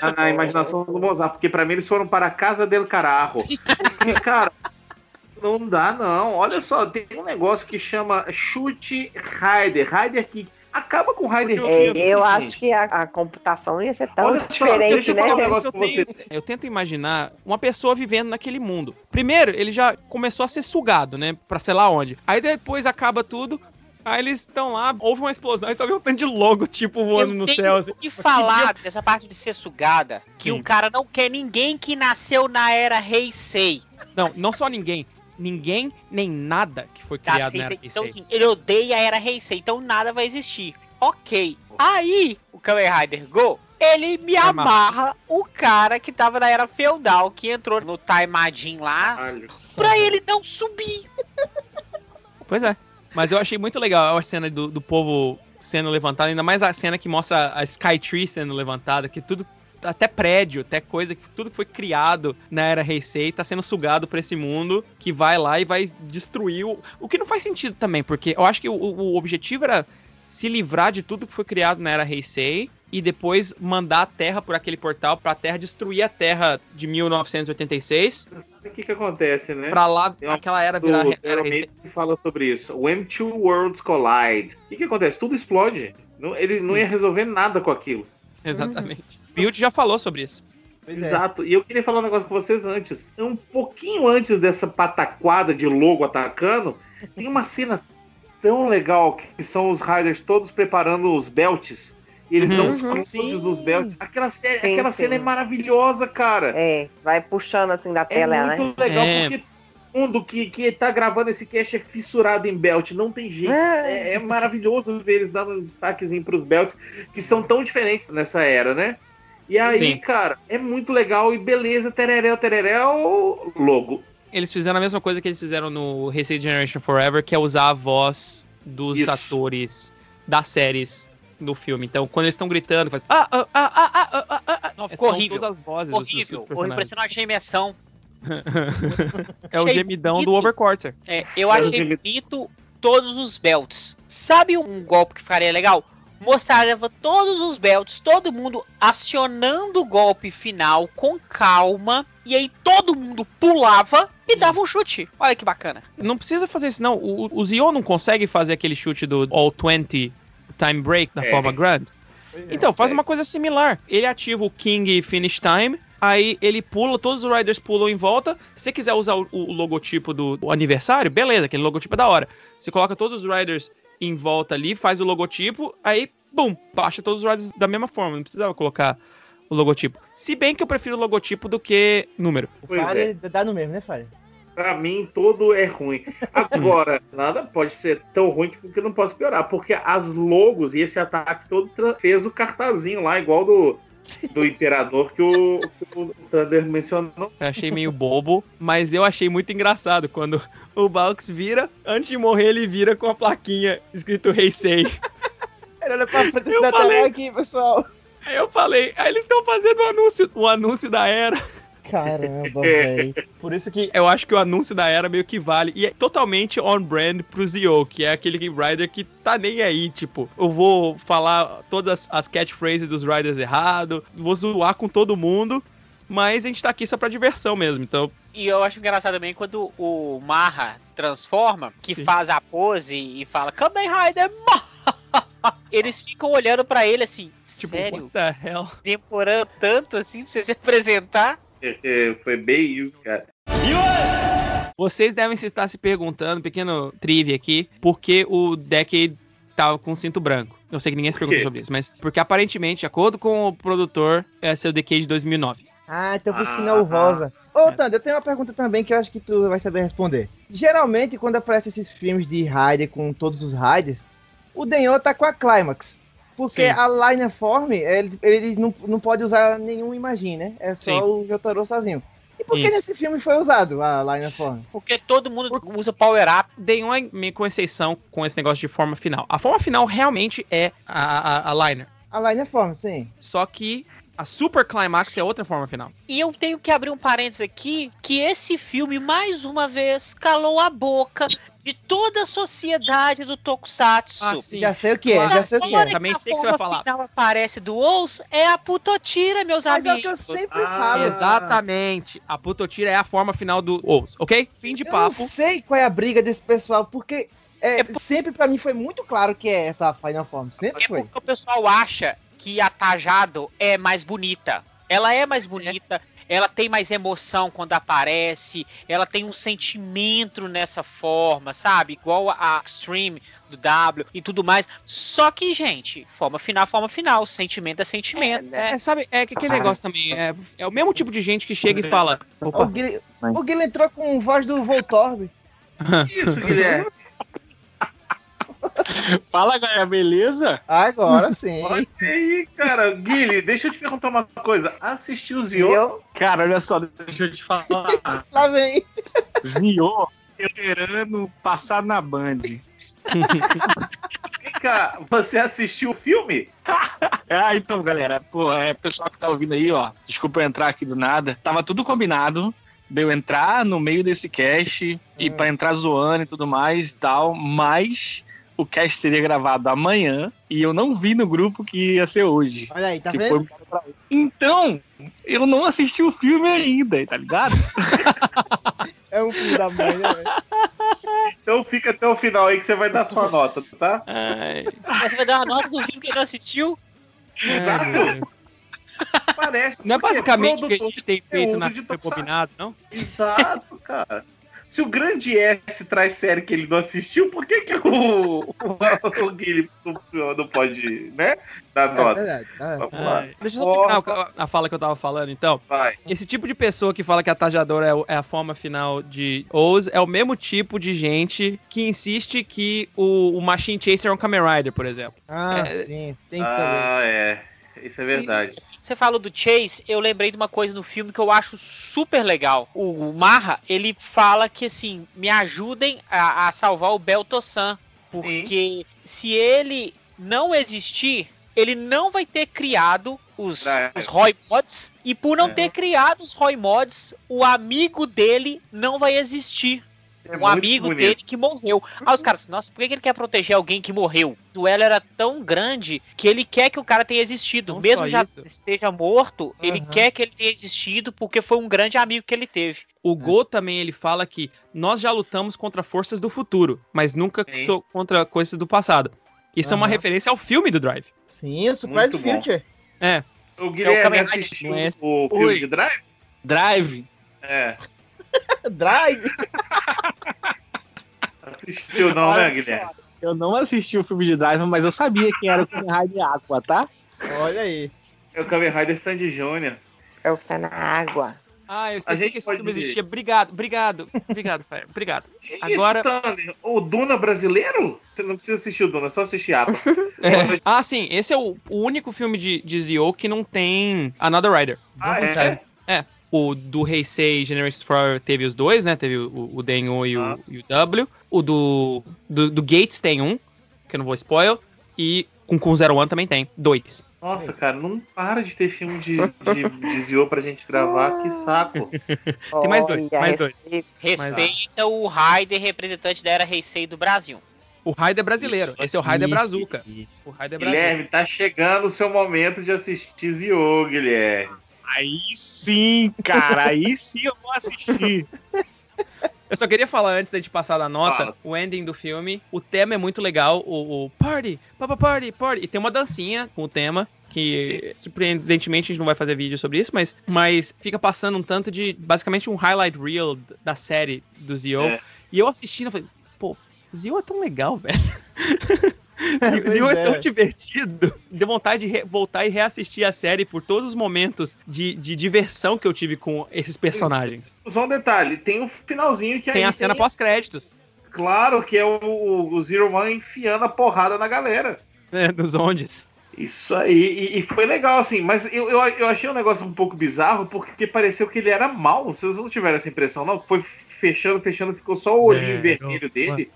na, na imaginação do Mozart, porque pra mim eles foram para a casa del carajo. Porque, cara, não dá não. Olha só, tem um negócio que chama chute Rider. Rider que acaba com Rider É, eu gente. acho que a, a computação ia ser tão Olha diferente, deixa eu né? um eu, tenho- eu tento imaginar uma pessoa vivendo naquele mundo. Primeiro, ele já começou a ser sugado, né? Pra sei lá onde. Aí depois acaba tudo. Aí eles estão lá, houve uma explosão e só vê um tanto de logo, tipo, voando Eu no tenho céu. Assim. que falar dessa parte de ser sugada, que Sim. o cara não quer ninguém que nasceu na era Heisei. Não, não só ninguém. Ninguém, nem nada que foi criado na era Heisei. Então, Heisei. assim, ele odeia a era Heisei, então nada vai existir. Ok. Aí, o Kamen Rider Go, ele me Amarra. amarra o cara que tava na era feudal, que entrou no Taimadin lá, Caralho. pra ele não subir. Pois é. Mas eu achei muito legal a cena do, do povo sendo levantado, ainda mais a cena que mostra a Skytree sendo levantada, que tudo até prédio, até coisa, que tudo que foi criado na era Heisei tá sendo sugado pra esse mundo que vai lá e vai destruir o, o que não faz sentido também, porque eu acho que o, o objetivo era se livrar de tudo que foi criado na era Heisei e depois mandar a Terra por aquele portal pra Terra destruir a Terra de 1986 O que que acontece, né? pra lá Tem aquela era do virar era Heisei. Maiden que fala sobre isso. When two worlds collide. O que, que acontece? Tudo explode. Não- ele não ia resolver nada com aquilo. Exatamente. Build já falou sobre isso. Pois é. Exato. E eu queria falar um negócio com vocês antes. Um pouquinho antes dessa pataquada de logo atacando, tem uma cena tão legal que são os Riders todos preparando os belts. E eles Uhum. dão os Sim. dos belts. Aquela, Sim, aquela sim. cena é maravilhosa, cara. É, vai puxando assim da É tela, né? muito legal, É. porque todo mundo que, que tá gravando esse cast é fissurado em belt, não tem jeito. É. É, é maravilhoso ver eles dando um destaquezinho pros belts, que são tão diferentes nessa era, né? E aí, Sim. cara, é muito legal e beleza, tereréu, tereréu, logo. Eles fizeram a mesma coisa que eles fizeram no Receive Generation Forever, que é usar a voz dos Isso. atores das séries no filme. Então, quando eles estão gritando, faz. Ah, ah, ah, ah, ah, ah, ah, ah. Não, é ficou é, horrível. Todas as vozes horrível. Horrível, parecendo uma gemiação. é o gemidão mito. do Overcorter. É, eu é achei é mito todos os belts. Sabe um golpe que ficaria legal? Mostrava todos os belts, todo mundo acionando o golpe final com calma. E aí todo mundo pulava e dava um chute. Olha que bacana. Não precisa fazer isso, não. O, o Zio não consegue fazer aquele chute do All 20 Time Break da É. forma Grand. Pois é. Então, faz é. uma coisa similar. Ele ativa o King Finish Time, aí ele pula, todos os Riders pulam em volta. Se você quiser usar o, o logotipo do, do aniversário, beleza, aquele logotipo é da hora. Você coloca todos os Riders em volta ali, faz o logotipo, aí, bum, baixa todos os Riders da mesma forma. Não precisava colocar o logotipo. Se bem que eu prefiro o logotipo do que número. O Fire dá no mesmo, né, Fire? Pra mim, todo é ruim. Agora, nada pode ser tão ruim que não posso piorar, porque as logos e esse ataque todo fez o cartazinho lá, igual do, do Imperador que o, que o Thunder mencionou. Eu achei meio bobo, mas eu achei muito engraçado quando o Balks vira, antes de morrer, ele vira com a plaquinha escrito Heisei. Ele olha pra frente Eu esse detalhe falei. aqui, pessoal. Aí eu falei, aí eles estão fazendo o anúncio, o anúncio da era. Caramba, velho. Por isso que eu acho que o anúncio da era meio que vale. E é totalmente on-brand pro Zio, que é aquele rider que tá nem aí. Tipo, eu vou falar todas as catchphrases dos riders errado, vou zoar com todo mundo, mas a gente tá aqui só pra diversão mesmo. Então, E eu acho engraçado também quando o Marra transforma, que Sim. faz a pose e fala Kamen Rider Marra. Eles ficam olhando pra ele assim, tipo, sério, what the hell? demorando tanto assim pra você se apresentar? Foi bem isso, cara. Vocês devem se estar se perguntando, pequeno trivia aqui, por que o Decade tava com cinto branco. Eu sei que ninguém se perguntou sobre isso, mas porque aparentemente, de acordo com o produtor, é o Decade 2009. Ah, então por isso que não é o rosa. Ô, Tando, eu tenho uma pergunta também que eu acho que tu vai saber responder. Geralmente, quando aparecem esses filmes de Raider com todos os Raiders, o Denho tá com a Climax. Porque Sim. a Lineform, ele, ele não, não pode usar nenhum Imagine, né? É só Sim. o Jotaro sozinho. E por que Isso. nesse filme foi usado a Lineform? Porque todo mundo usa Power Up. É meio com exceção com esse negócio de forma final. A forma final realmente é a, a, a liner. A Lineform, sim. Só que a Super Climax é outra forma final. E eu tenho que abrir um parênteses aqui, que esse filme, mais uma vez, calou a boca de toda a sociedade do Tokusatsu. Ah, sim. Já sei o que é, já sei o que é. Também sei que você vai forma falar. final aparece do Ous, é a Putotira, meus Mas é o amigos. que eu sempre Ah, falo. Exatamente. A Putotira é a forma final do Ous, ok? Fim de Eu papo. não sei qual é a briga desse pessoal, porque é, É por- sempre pra mim foi muito claro que é essa Final Form. Sempre É foi. porque o pessoal acha que a Tajado é mais bonita. Ela é mais bonita, ela tem mais emoção quando aparece, ela tem um sentimento nessa forma, sabe? Igual a Extreme do W e tudo mais. Só que, gente, forma final, forma final. Sentimento é sentimento. É, sabe, é que aquele negócio também. É, é o mesmo tipo de gente que chega e fala. O Opa, Guilherme, o Guilherme entrou com voz do Voltorb. Isso, Guilherme. Fala, galera, beleza? Agora sim. Olha aí, cara. Guilherme, deixa eu te perguntar uma coisa. Assistiu o Zio? Eu, Cara, olha só, deixa eu te falar. Lá vem. Zio, esperando passar na Band. Caraca, você assistiu o filme? Ah, então, galera, pô, é, pessoal que tá ouvindo aí, ó, desculpa eu entrar aqui do nada. Tava tudo combinado de eu entrar no meio desse cast e pra entrar zoando e tudo mais e tal, mas o cast seria gravado amanhã e eu não vi no grupo que ia ser hoje. Olha aí, tá vendo? foi Então, eu não assisti o filme ainda, tá ligado? É um filho da mãe, né, velho? Então fica até o final aí que você vai dar sua nota, tá? Ai. Você vai dar uma nota do filme que não assistiu? Exato. Parece. Não é basicamente o que a gente tem feito na Rebobinado, não? Exato, cara. Se o grande S traz série que ele não assistiu, por que, que o, o, o Guilherme não, não pode, né? Dar É nota? verdade. Ah, Vamos lá. Deixa eu só terminar a fala que eu tava falando, então. Vai. Esse tipo de pessoa que fala que a Tajadora é, é a forma final de Oz é o mesmo tipo de gente que insiste que o, o Machine Chaser é um Kamen Rider, por exemplo. ah, É. sim. Tem isso também. Ah, é. Isso é verdade. Você falou do Chase, eu lembrei de uma coisa no filme que eu acho super legal. O Marra, ele fala que assim, me ajudem a, a salvar o Belto-san. Porque se ele não existir, ele não vai ter criado os, É. os Roy Mods. E por não É. ter criado os Roy Mods, o amigo dele não vai existir. É um amigo bonito. dele que morreu. Aí os caras, nossa, por que ele quer proteger alguém que morreu? O duelo era tão grande que ele quer que o cara tenha existido. Não Mesmo já isso. esteja morto, ele Aham. quer que ele tenha existido porque foi um grande amigo que ele teve. O Go também ele fala que nós já lutamos contra forças do futuro, mas nunca so- contra coisas do passado. Isso é uma referência ao filme do Drive. Sim, o Surprise Muito bom. Future. É. O Guilherme Kamen Rider assistiu é o filme Oi. de Drive? Drive. É. Drive. Assistiu não, né, Guilherme? Eu não assisti o filme de Drive, mas eu sabia quem era o Kamen Rider Aqua, tá? Olha aí. É o Kamen Rider Sandy Jr. É o que tá na água. Ah, eu esqueci que esse filme dizer- existia. Obrigado, obrigado, obrigado, Fer. Obrigado. Que Agora- o Duna brasileiro? Você não precisa assistir o Duna, é só assistir Apa. É. Ah, sim, esse é o, o único filme de, de Zio que não tem Another Rider. Ah, é? pensar. O do Heisei Generation Destroyer teve os dois, né? Teve o, o Denho e, Ah. o, e o W. O do, do, do Gates tem um, que eu não vou spoil. E com, com Zero One também tem, dois. Nossa, cara, não para de ter filme de, de, de Zio pra gente gravar, que saco. Tem mais dois, mais dois. Respeita o Raider, representante da era Heisei do Brasil. O Raider é brasileiro, esse é o Raider Brazuca. isso. O Raider é brasileiro. Guilherme, tá chegando o seu momento de assistir Zio, Guilherme. Aí sim, cara, aí sim eu vou assistir. Eu só queria falar antes da gente passar da nota, Fala. o ending do filme, o tema é muito legal, o, o party, papa party, party, e tem uma dancinha com o tema, que surpreendentemente a gente não vai fazer vídeo sobre isso, mas, mas fica passando um tanto de, basicamente um highlight reel da série do Zio, É. e eu assistindo, eu falei, pô, Zio é tão legal, velho. Pois Zio é. é. tão divertido. Deu vontade de voltar e reassistir a série por todos os momentos de, de diversão que eu tive com esses personagens. Só um detalhe, tem o finalzinho que Tem aí a cena pós-créditos, Claro que é o, o Zero One enfiando a porrada na galera. né, dos ondes. Isso aí, e, e foi legal, assim, mas eu, eu, eu achei um negócio um pouco bizarro, porque pareceu que ele era mal. Vocês não tiveram essa impressão, não? Foi fechando, fechando, ficou só o olhinho Zero vermelho dele.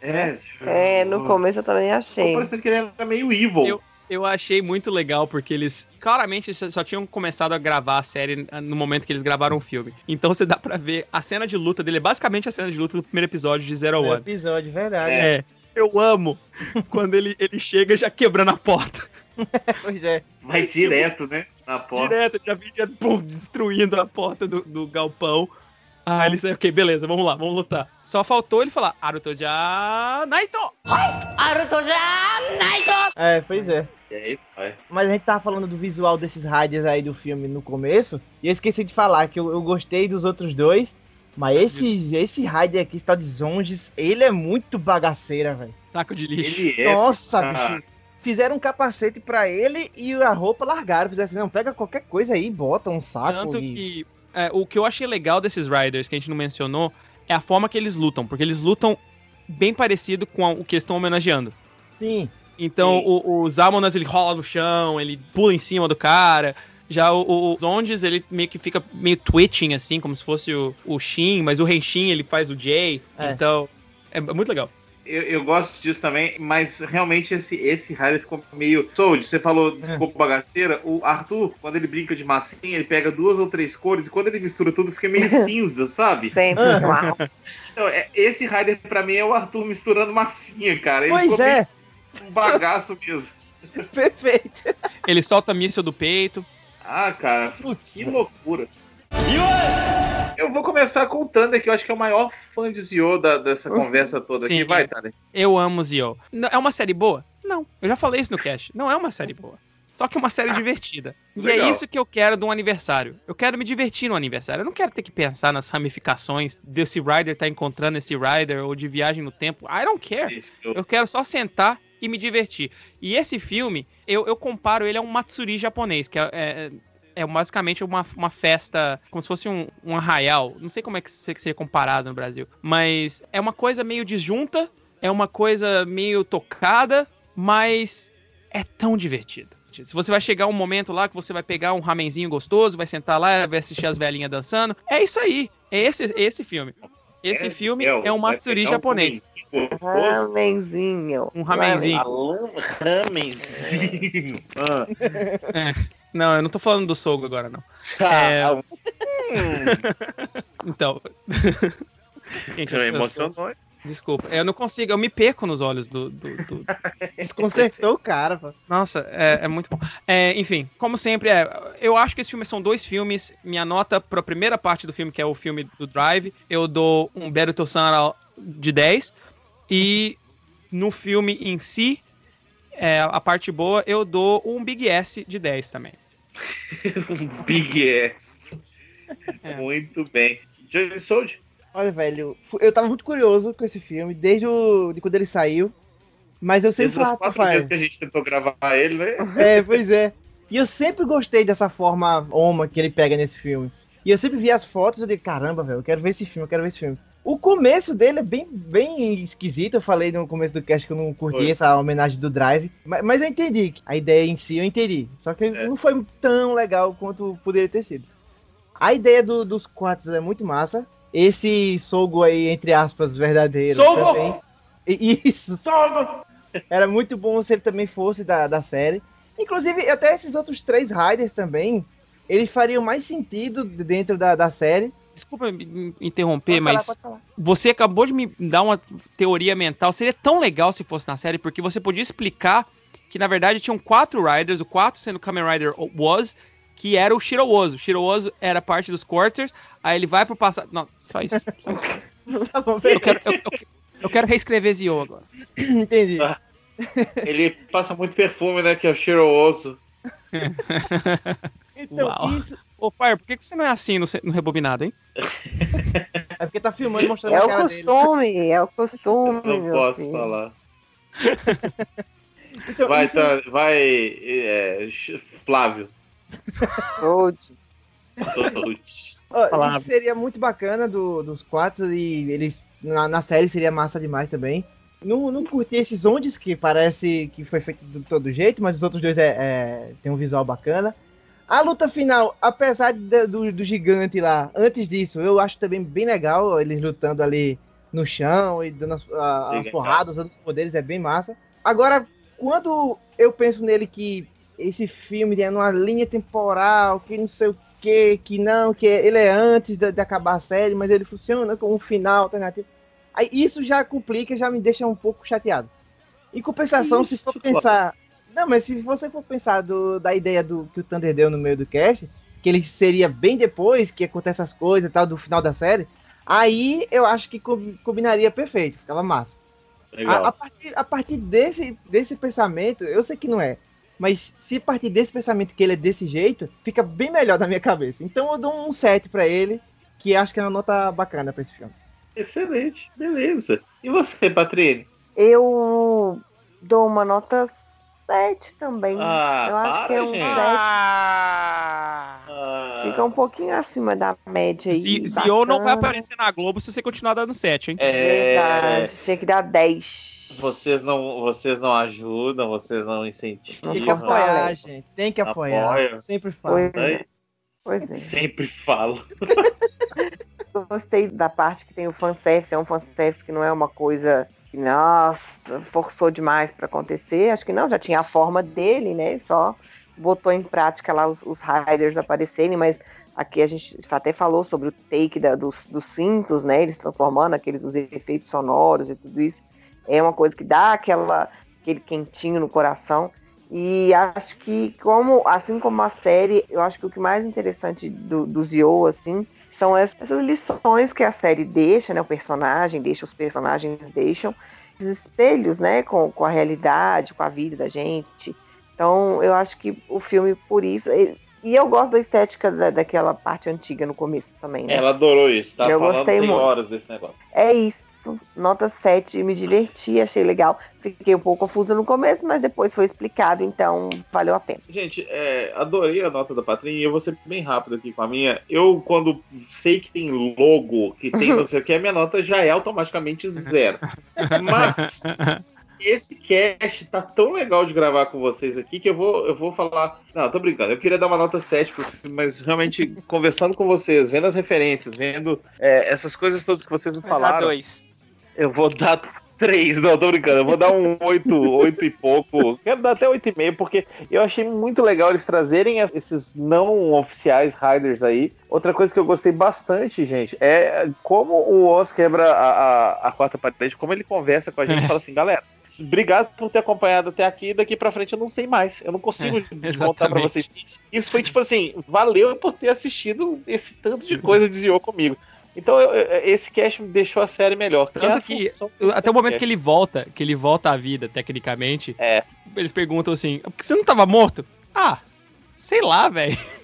É, É, no começo eu também achei. parecendo que ele era meio evil. Eu- Eu achei muito legal, porque eles claramente só tinham começado a gravar a série no momento que eles gravaram o filme. Então você dá pra ver a cena de luta dele, é basicamente a cena de luta do primeiro episódio de Zero É One. episódio, verdade. É. Eu amo quando ele, ele chega já quebrando a porta. Pois é. Vai direto, né? Na porta. Direto, já vi já, pum, destruindo a porta do, do galpão. Ah, ele saiu, ok, beleza, vamos lá, vamos lutar. Só faltou ele falar, Aruto já Naito! É, pois é. E aí, vai. Mas a gente tava falando do visual desses riders aí do filme no começo. E eu esqueci de falar que eu, eu gostei dos outros dois. Mas esse, esse rider aqui, está de Zonges, ele é muito bagaceira, velho. Saco de lixo. Ele é. Nossa, ah, bicho. Fizeram um capacete pra ele e a roupa largaram. Fizeram assim, não, pega qualquer coisa aí, bota um saco Tanto e... que é, o que eu achei legal desses Riders, que a gente não mencionou, é a forma que eles lutam, porque eles lutam bem parecido com a- o que eles estão homenageando. Sim, Então, Sim. o, o Zamonas, ele rola no chão, ele pula em cima do cara. Já o, o, o Zondes, ele meio que fica meio twitching, assim, como se fosse o, o Shin, mas o Renshin, ele faz o Jay. É. Então, é muito legal. Eu, eu gosto disso também, mas realmente esse, esse Rider ficou meio. Sold, você falou ficou bagaceira. O Arthur, quando ele brinca de massinha, ele pega duas ou três cores e quando ele mistura tudo fica meio cinza, sabe? Sempre igual. Então, é- esse Rider pra mim é o Arthur misturando massinha, cara. Ele Pois ficou é, meio um bagaço mesmo. perfeito. Ele solta míssil do peito. Ah, cara, Putz, que loucura. Eu vou começar com o Thunder, que eu acho que é o maior fã de Zio da, dessa conversa toda Sim. aqui. Vai, Thunder. Eu amo Zio. É uma série boa? Não. Eu já falei isso no cast. Não é uma série boa. Só que é uma série divertida. E legal. é isso que eu quero de um aniversário. Eu quero me divertir no aniversário. Eu não quero ter que pensar nas ramificações desse Rider tá encontrando esse Rider ou de viagem no tempo. I don't care. Isso. Eu quero só sentar e me divertir. E esse filme, eu, eu comparo ele a um Matsuri japonês, que é, é, é basicamente uma, uma festa, como se fosse um, um arraial. Não sei como é que se- que seria comparado no Brasil. Mas é uma coisa meio disjunta, é uma coisa meio tocada, mas é tão divertido. Se você vai chegar um momento lá que você vai pegar um ramenzinho gostoso, vai sentar lá, vai assistir as velhinhas dançando, é isso aí. É esse, esse filme. Esse É, filme é um Matsuri um japonês. Ramenzinho. Um ramenzinho. Ramenzinho. Ah, Não, eu não tô falando do Sogo agora, não. tá. É, Então. Emocionou. desculpa. Eu não consigo, eu me perco nos olhos do. do- do- Desconcertou o cara, pô. Nossa, é, é muito bom. É, enfim, como sempre, é, eu acho que esse filme são dois filmes. Minha nota pra primeira parte do filme, que é o filme do Drive, eu dou um Beruto San de 10. E no filme em si, é, a parte boa, eu dou um Big S de 10 também. Big S. É. Muito bem. Johnny Sold? Olha, velho, eu tava muito curioso com esse filme, desde o, de quando ele saiu. Mas eu sempre falava Rafael. vezes que a gente tentou gravar ele, né? É, pois é. E eu sempre gostei dessa forma oma que ele pega nesse filme. E eu sempre vi as fotos e eu digo, caramba, velho, eu quero ver esse filme, eu quero ver esse filme. O começo dele é bem, bem esquisito. Eu falei no começo do cast que eu não curti Foi. essa homenagem do Drive. Mas, mas eu entendi. A ideia em si eu entendi. Só que É. não foi tão legal quanto poderia ter sido. A ideia do- dos quartos é muito massa. Esse Sogo aí, entre aspas, verdadeiro. Sogo! também. Isso, Sogo! Era muito bom se ele também fosse da, da série. Inclusive, até esses outros três Riders também, eles fariam mais sentido dentro da, da série. Desculpa me- interromper, falar, mas você acabou de me dar uma teoria mental. Seria tão legal se fosse na série, porque você podia explicar que, na verdade, tinham quatro Riders, o quarto sendo Kamen Rider Was, que era o Shiro Ozu. O Shiro Ozu era parte dos Quarters, aí ele vai pro passado... Não, só isso. Só isso. Tá Eu quero, eu, eu- eu quero reescrever Zio agora. entendi. Ah. Ele passa muito perfume, né? Que é o cheiroso. Então, Uau. isso Ô, Fire, por que que você não é assim no, no Rebobinado, hein? é porque tá filmando e mostrando É a o cara dele. costume, é o costume. Não posso filho. falar. Então, Vai, isso, tá, vai é, Flávio. Old. ó, falar. isso seria muito bacana do, dos quatro e eles na, na série seria massa demais também. Não, não curti esses ondes que parece que foi feito de todo jeito, mas os outros dois é, é- tem um visual bacana. A luta final, apesar de- do, do gigante lá, antes disso, eu acho também bem legal eles lutando ali no chão e dando as, a- as Legal. porradas, usando os poderes, é bem massa. Agora, quando eu penso nele que esse filme é numa linha temporal, que não sei o que, que não, que ele é antes de, de acabar a série, mas ele funciona com um final alternativo. Aí isso já complica, já me deixa um pouco chateado. Em compensação, se for pensar. Não, mas se você for pensar do- da ideia do que o Thunder deu no meio do cast, que ele seria bem depois que acontece as coisas e tal, do final da série, aí eu acho que com- combinaria perfeito, ficava massa. A, a partir, a partir desse, desse pensamento, eu sei que não é, mas se partir desse pensamento que ele é desse jeito, fica bem melhor na minha cabeça. Então eu dou um 7 pra ele, que acho que é uma nota bacana pra esse filme. Excelente, beleza. E você, Patrícia? Eu dou uma nota 7 também. Ah, eu acho que é um gente. 7. Ah, Fica um pouquinho acima da média aí. Zi- Zio não vai aparecer na Globo se você continuar dando 7, hein? é, Verdade, tinha que dar 10. vocês não, vocês não ajudam, vocês não incentivam. Tem que apoiar, gente. Tem que apoiar. Apoia. Sempre falo. Pois é. Pois é. Sempre falo. Eu gostei da parte que tem o fanservice, é um fanservice que não é uma coisa nossa, forçou demais para acontecer. Acho que não, já tinha a forma dele, né? Só botou em prática lá os, os riders aparecerem, mas aqui a gente até falou sobre o take da, dos, dos cintos, né? Eles transformando aqueles os efeitos sonoros e tudo isso. É uma coisa que dá aquela, aquele quentinho no coração. E acho que, como, assim como a série, eu acho que o que mais interessante do, do Zio, assim, são essas lições que a série deixa, né? O personagem deixa, os personagens deixam, esses espelhos, né? Com, com a realidade, com a vida da gente. Então, eu acho que o filme, por isso. Ele, e eu gosto da estética da, daquela parte antiga no começo também. Né? Ela adorou isso, tá Eu falando gostei tem muito. horas desse negócio. É isso. Nota 7, me diverti, achei legal. Fiquei um pouco confusa no começo, mas depois foi explicado, então valeu a pena. Gente, é, adorei a nota da Patrícia e eu vou ser bem rápido aqui com a minha. Eu, quando sei que tem logo, que tem não sei o que, a minha nota já é automaticamente zero. Mas esse cast tá tão legal de gravar com vocês aqui que eu vou, eu vou falar. Não, tô brincando. Eu queria dar uma nota 7 pro filme, mas realmente conversando com vocês, vendo as referências, vendo é, essas coisas todas que vocês me Vai dar falaram. dois. Eu vou dar três, não, tô brincando. Eu vou dar um oito, oito e pouco. Quero dar até oito e meio, porque eu achei muito legal eles trazerem es- esses não oficiais riders aí. Outra coisa que eu gostei bastante, gente, é como o Oz quebra a, a, a quarta parede, como ele conversa com a gente e fala assim, galera. Obrigado por ter acompanhado até aqui. Daqui pra frente eu não sei mais. Eu não consigo É, contar pra vocês. Isso foi tipo assim: valeu por ter assistido esse tanto de coisa desviou comigo. Então eu- esse cast me deixou a série melhor. é Tanto que até o momento cast. que ele volta, que ele volta à vida, tecnicamente, É. eles perguntam assim, por que você não tava morto? Ah, sei lá, velho.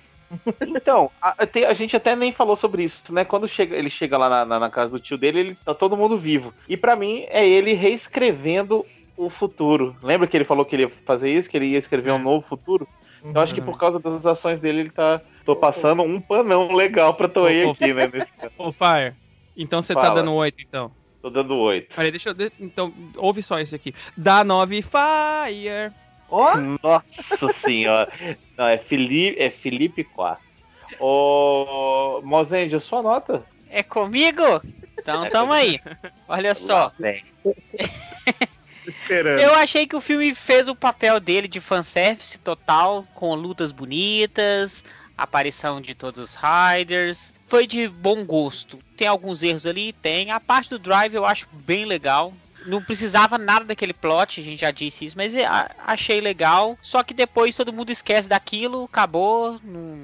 Então, a, a gente até nem falou sobre isso, né? Quando chega, ele chega lá na, na- na casa do tio dele, ele tá todo mundo vivo. E pra mim é ele reescrevendo o futuro. Lembra que ele falou que ele ia fazer isso, que ele ia escrever um novo futuro? Eu acho que por causa das ações dele, ele tá. Tô passando um panão legal pra Toei aqui, né? Nesse caso. Ô, Fire, então você tá Fala. dando 8, então. Tô dando oito. Peraí, deixa eu... Então, ouve só isso aqui. Dá 9 Fire. Ó, Nossa senhora. Não, é Felipe, é Felipe 4. Ô. Mozende, a sua nota? É comigo? Então tamo aí. Olha só. Eu achei que o filme fez o papel dele de fanservice total, com lutas bonitas, aparição de todos os riders. Foi de bom gosto. Tem alguns erros ali? Tem. A parte do drive eu acho bem legal. Não precisava nada daquele plot, a gente já disse isso, mas achei legal. Só que depois todo mundo esquece daquilo, acabou, não,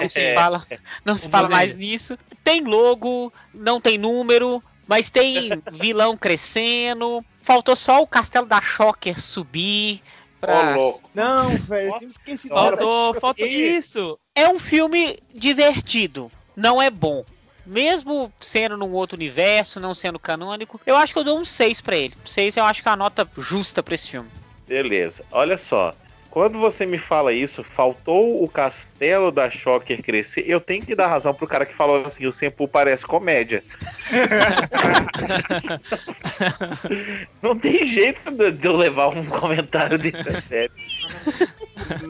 não se É. fala, não se fala mais nisso. Tem logo, não tem número, mas tem vilão crescendo. Faltou só o castelo da Shocker subir. Pra... louco. não, velho, eu tinha esquecido. Faltou, faltou isso. É um filme divertido, não é bom. Mesmo sendo num outro universo, não sendo canônico, eu acho que eu dou um 6 pra ele. 6 eu acho que é a nota justa pra esse filme. Beleza. Olha só. Quando você me fala isso, faltou o castelo da Shocker crescer, eu tenho que dar razão pro cara que falou assim, o Senpu parece comédia. Não tem jeito de de eu levar um comentário desse a sério.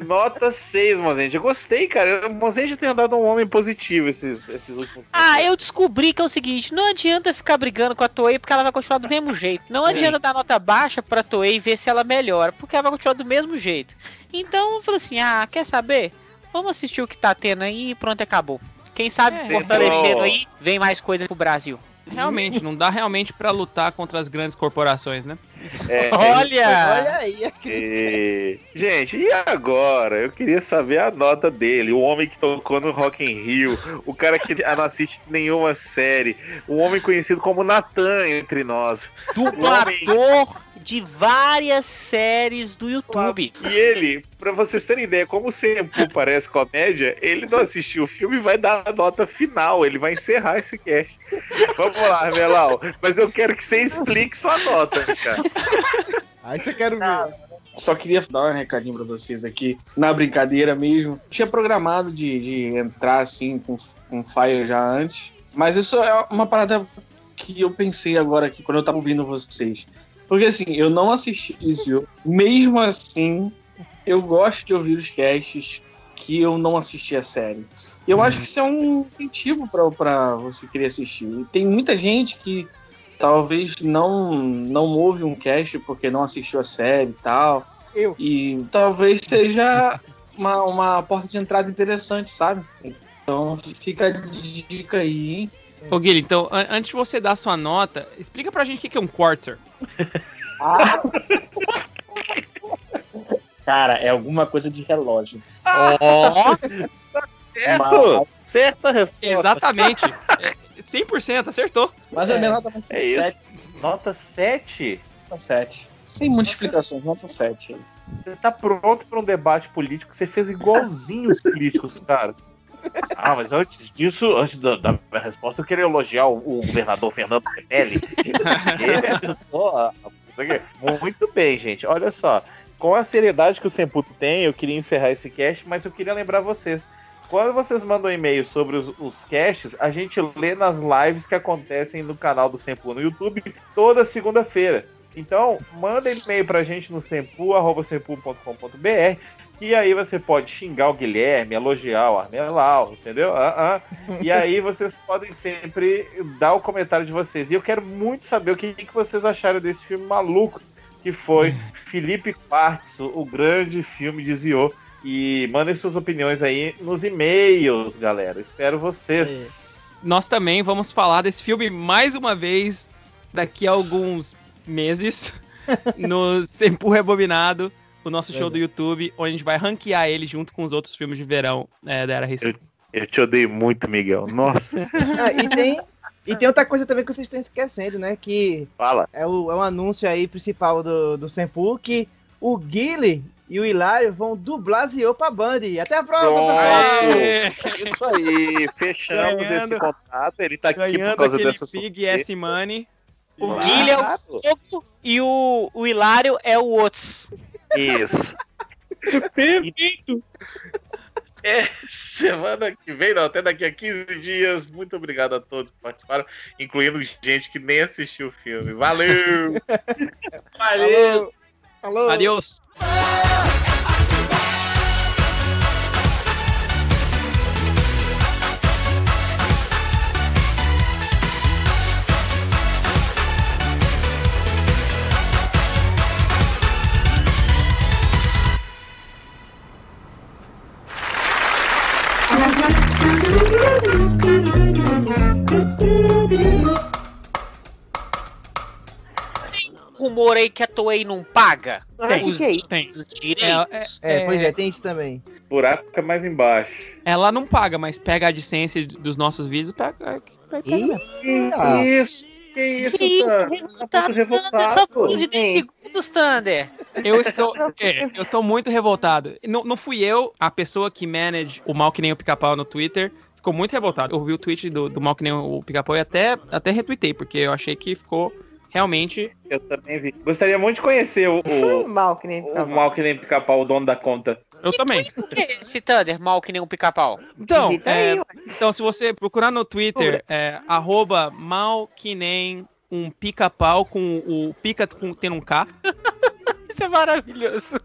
Nota 6, Mozende. Eu gostei, cara. O Mozende tem andado um homem positivo esses, esses últimos Ah, eu descobri que é o seguinte: não adianta ficar brigando com a Toei porque ela vai continuar do mesmo jeito. Não adianta dar nota baixa pra Toei e ver se ela melhora, porque ela vai continuar do mesmo jeito. Então eu falei assim: ah, quer saber? Vamos assistir o que tá tendo aí e pronto, acabou. Quem sabe É, fortalecendo aí, vem mais coisa pro Brasil. Realmente, não dá realmente pra lutar contra as grandes corporações, né? É, Olha! Olha aí, a. E... Gente, e agora? Eu queria saber a nota dele. O homem que tocou no Rock in Rio, o cara que não assiste nenhuma série, o homem conhecido como Natan entre nós. Dublador de várias séries do YouTube. E ele, pra vocês terem ideia, como o Senpu parece comédia, ele não assistiu o filme e vai dar a nota final. Ele vai encerrar esse cast. Vamos lá, Melau. Mas eu quero que você explique sua nota, cara. Aí você quer ver. Só queria dar um recadinho pra vocês aqui, na brincadeira mesmo. Tinha programado de, de entrar assim com, com Fire já antes, mas isso é uma parada que eu pensei agora aqui quando eu tava ouvindo vocês. Porque assim, eu não assisti isso, mesmo assim, eu gosto de ouvir os casts que eu não assisti a série. E eu acho que isso é um incentivo pra- pra você querer assistir. E tem muita gente que talvez não não houve um cast porque não assistiu a série e tal. Eu. E talvez seja uma, uma porta de entrada interessante, sabe? Então fica a dica aí, hein? Ô, Guilherme, então, an- antes de você dar sua nota, explica pra gente o que que é um quarter. Cara, é alguma coisa de relógio. Ó, Certo! Certa resposta. exatamente. É, 100%, acertou. Mas a minha nota vai ser É isso. 7. Nota 7. Nota 7. Sem muitas explicações, nota 7. Você tá pronto para um debate político? Você fez igualzinho os políticos, cara. Ah, mas antes disso, antes da, da minha resposta, eu queria elogiar o, o governador Fernando Petelli. Ele ajudou a- Muito bem, gente. Olha só. Com a seriedade que o Semputo tem, eu queria encerrar esse cast, mas eu queria lembrar vocês. Quando vocês mandam e-mail sobre os, os casts, a gente lê nas lives que acontecem no canal do Sempu no YouTube toda segunda-feira. Então, manda e-mail pra gente no sempu.sempu.com.br e aí você pode xingar o Guilherme, elogiar o Armelau, entendeu? Ah, ah. E aí vocês podem sempre dar o comentário de vocês. E eu quero muito saber o que, que vocês acharam desse filme maluco que foi Felipe Quartzo, o grande filme de Zio. E mandem suas opiniões aí nos e-mails, galera. Espero vocês. Nós também vamos falar desse filme mais uma vez daqui a alguns meses no Sempu Rebobinado, o nosso show do YouTube, onde a gente vai ranquear ele junto com os outros filmes de verão é, da Era Recente. Eu te odeio muito, Miguel. Nossa. Ah, e, tem, e tem outra coisa também que vocês estão esquecendo, né? Que Fala. é o, é o anúncio aí principal do, do Senpu que o Guile e o Hilário vão dublar Zio pra Band. Até a próxima, pessoal! Aê! Isso aí, fechamos Ganhando- esse contrato. Ele tá aqui por causa aquele dessa Pig S Money. O Claro. Guilherme é o Sofo e o, o Hilário é o Otis. Isso. Perfeito! É, semana que vem, não, até daqui a 15 dias. Muito obrigado a todos que participaram, incluindo gente que nem assistiu o filme. Valeu! Valeu! Falou! Adeus! Rumor aí que a Toei não paga que os, que é isso? Tem. os direitos. É, pois é, tem isso também. Buraco fica mais embaixo. Ela não paga, mas pega a AdSense dos nossos vídeos pega. pega- pega! Isso, que isso, Que isso, revoltado, Tá muito Thunder, só revoltado. por de 10 segundos, Thunder. Eu estou, é, eu tô muito revoltado. Não, não fui eu, a pessoa que manage o mal que nem o pica-pau no Twitter. Ficou muito revoltado. Eu vi o tweet do, do mal que nem o pica-pau e até, até retuitei, porque eu achei que ficou realmente. Eu também vi. Gostaria muito de conhecer o, o, Mal que nem o mal que nem pica-pau, o dono da conta. Eu também. O que é esse Thunder, mal que nem um pica-pau? Então, é, aí, então, se você procurar no Twitter, é, arroba mal que nem um pica-pau com o pica com, tendo um K. Isso é maravilhoso.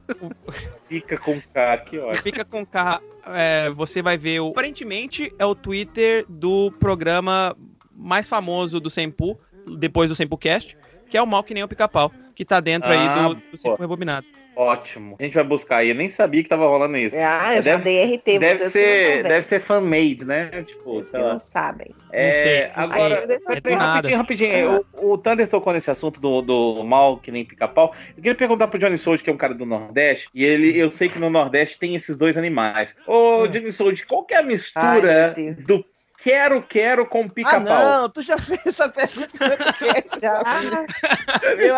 Fica com K aqui, ó. Fica com K, é, você vai ver o. Aparentemente é o Twitter do programa mais famoso do Sempu, depois do SempuCast, que é o mal que nem o pica-pau, que tá dentro aí Ah, do, do Sempu Rebobinado. Ótimo. A gente vai buscar aí. Eu nem sabia que tava rolando isso. Ah, eu já Deve- dei RT. Deve ser, não deve ser fan-made, né? Tipo, sei não lá. sabem. É, sei, não agora, sei. do nada, rapidinho, rapidinho. O, o Thunder tocou nesse assunto do, do mal que nem pica-pau. Eu queria perguntar pro Johnny Souza, que é um cara do Nordeste, e ele, eu sei que no Nordeste tem esses dois animais. Ô, Johnny Souza, qual que é a mistura Ai, meu Deus. do quero-quero com Ah, pica-pau? não, tu já fez essa pergunta no podcast. Johnny Eu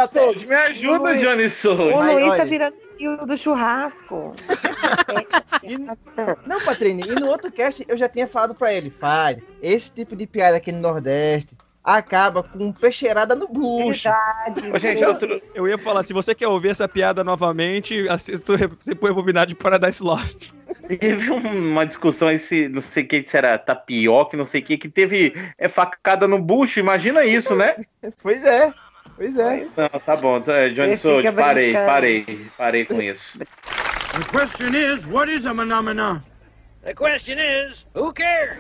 me ajuda, Luiz- Johnny O Souza. Mas, Luiz tá virando fio do churrasco. E- Não, Patrícia, e no outro cast eu já tinha falado pra ele, Fire, esse tipo de piada aqui no Nordeste acaba com peixeirada no bucho. Verdade. Ô, gente, outro, Eu ia falar, se você quer ouvir essa piada novamente, assista o Sempu Rebobinado de Paradise Lost. Teve uma discussão aí se não sei o que se era tapioca, não sei o que, que teve é, facada no bucho. Imagina isso, né? Pois é, pois é. Não, tá bom, tá, Johnny Ele Souza, fica parei, parei, parei com isso. The question is, what is a phenomena? The question is, who cares?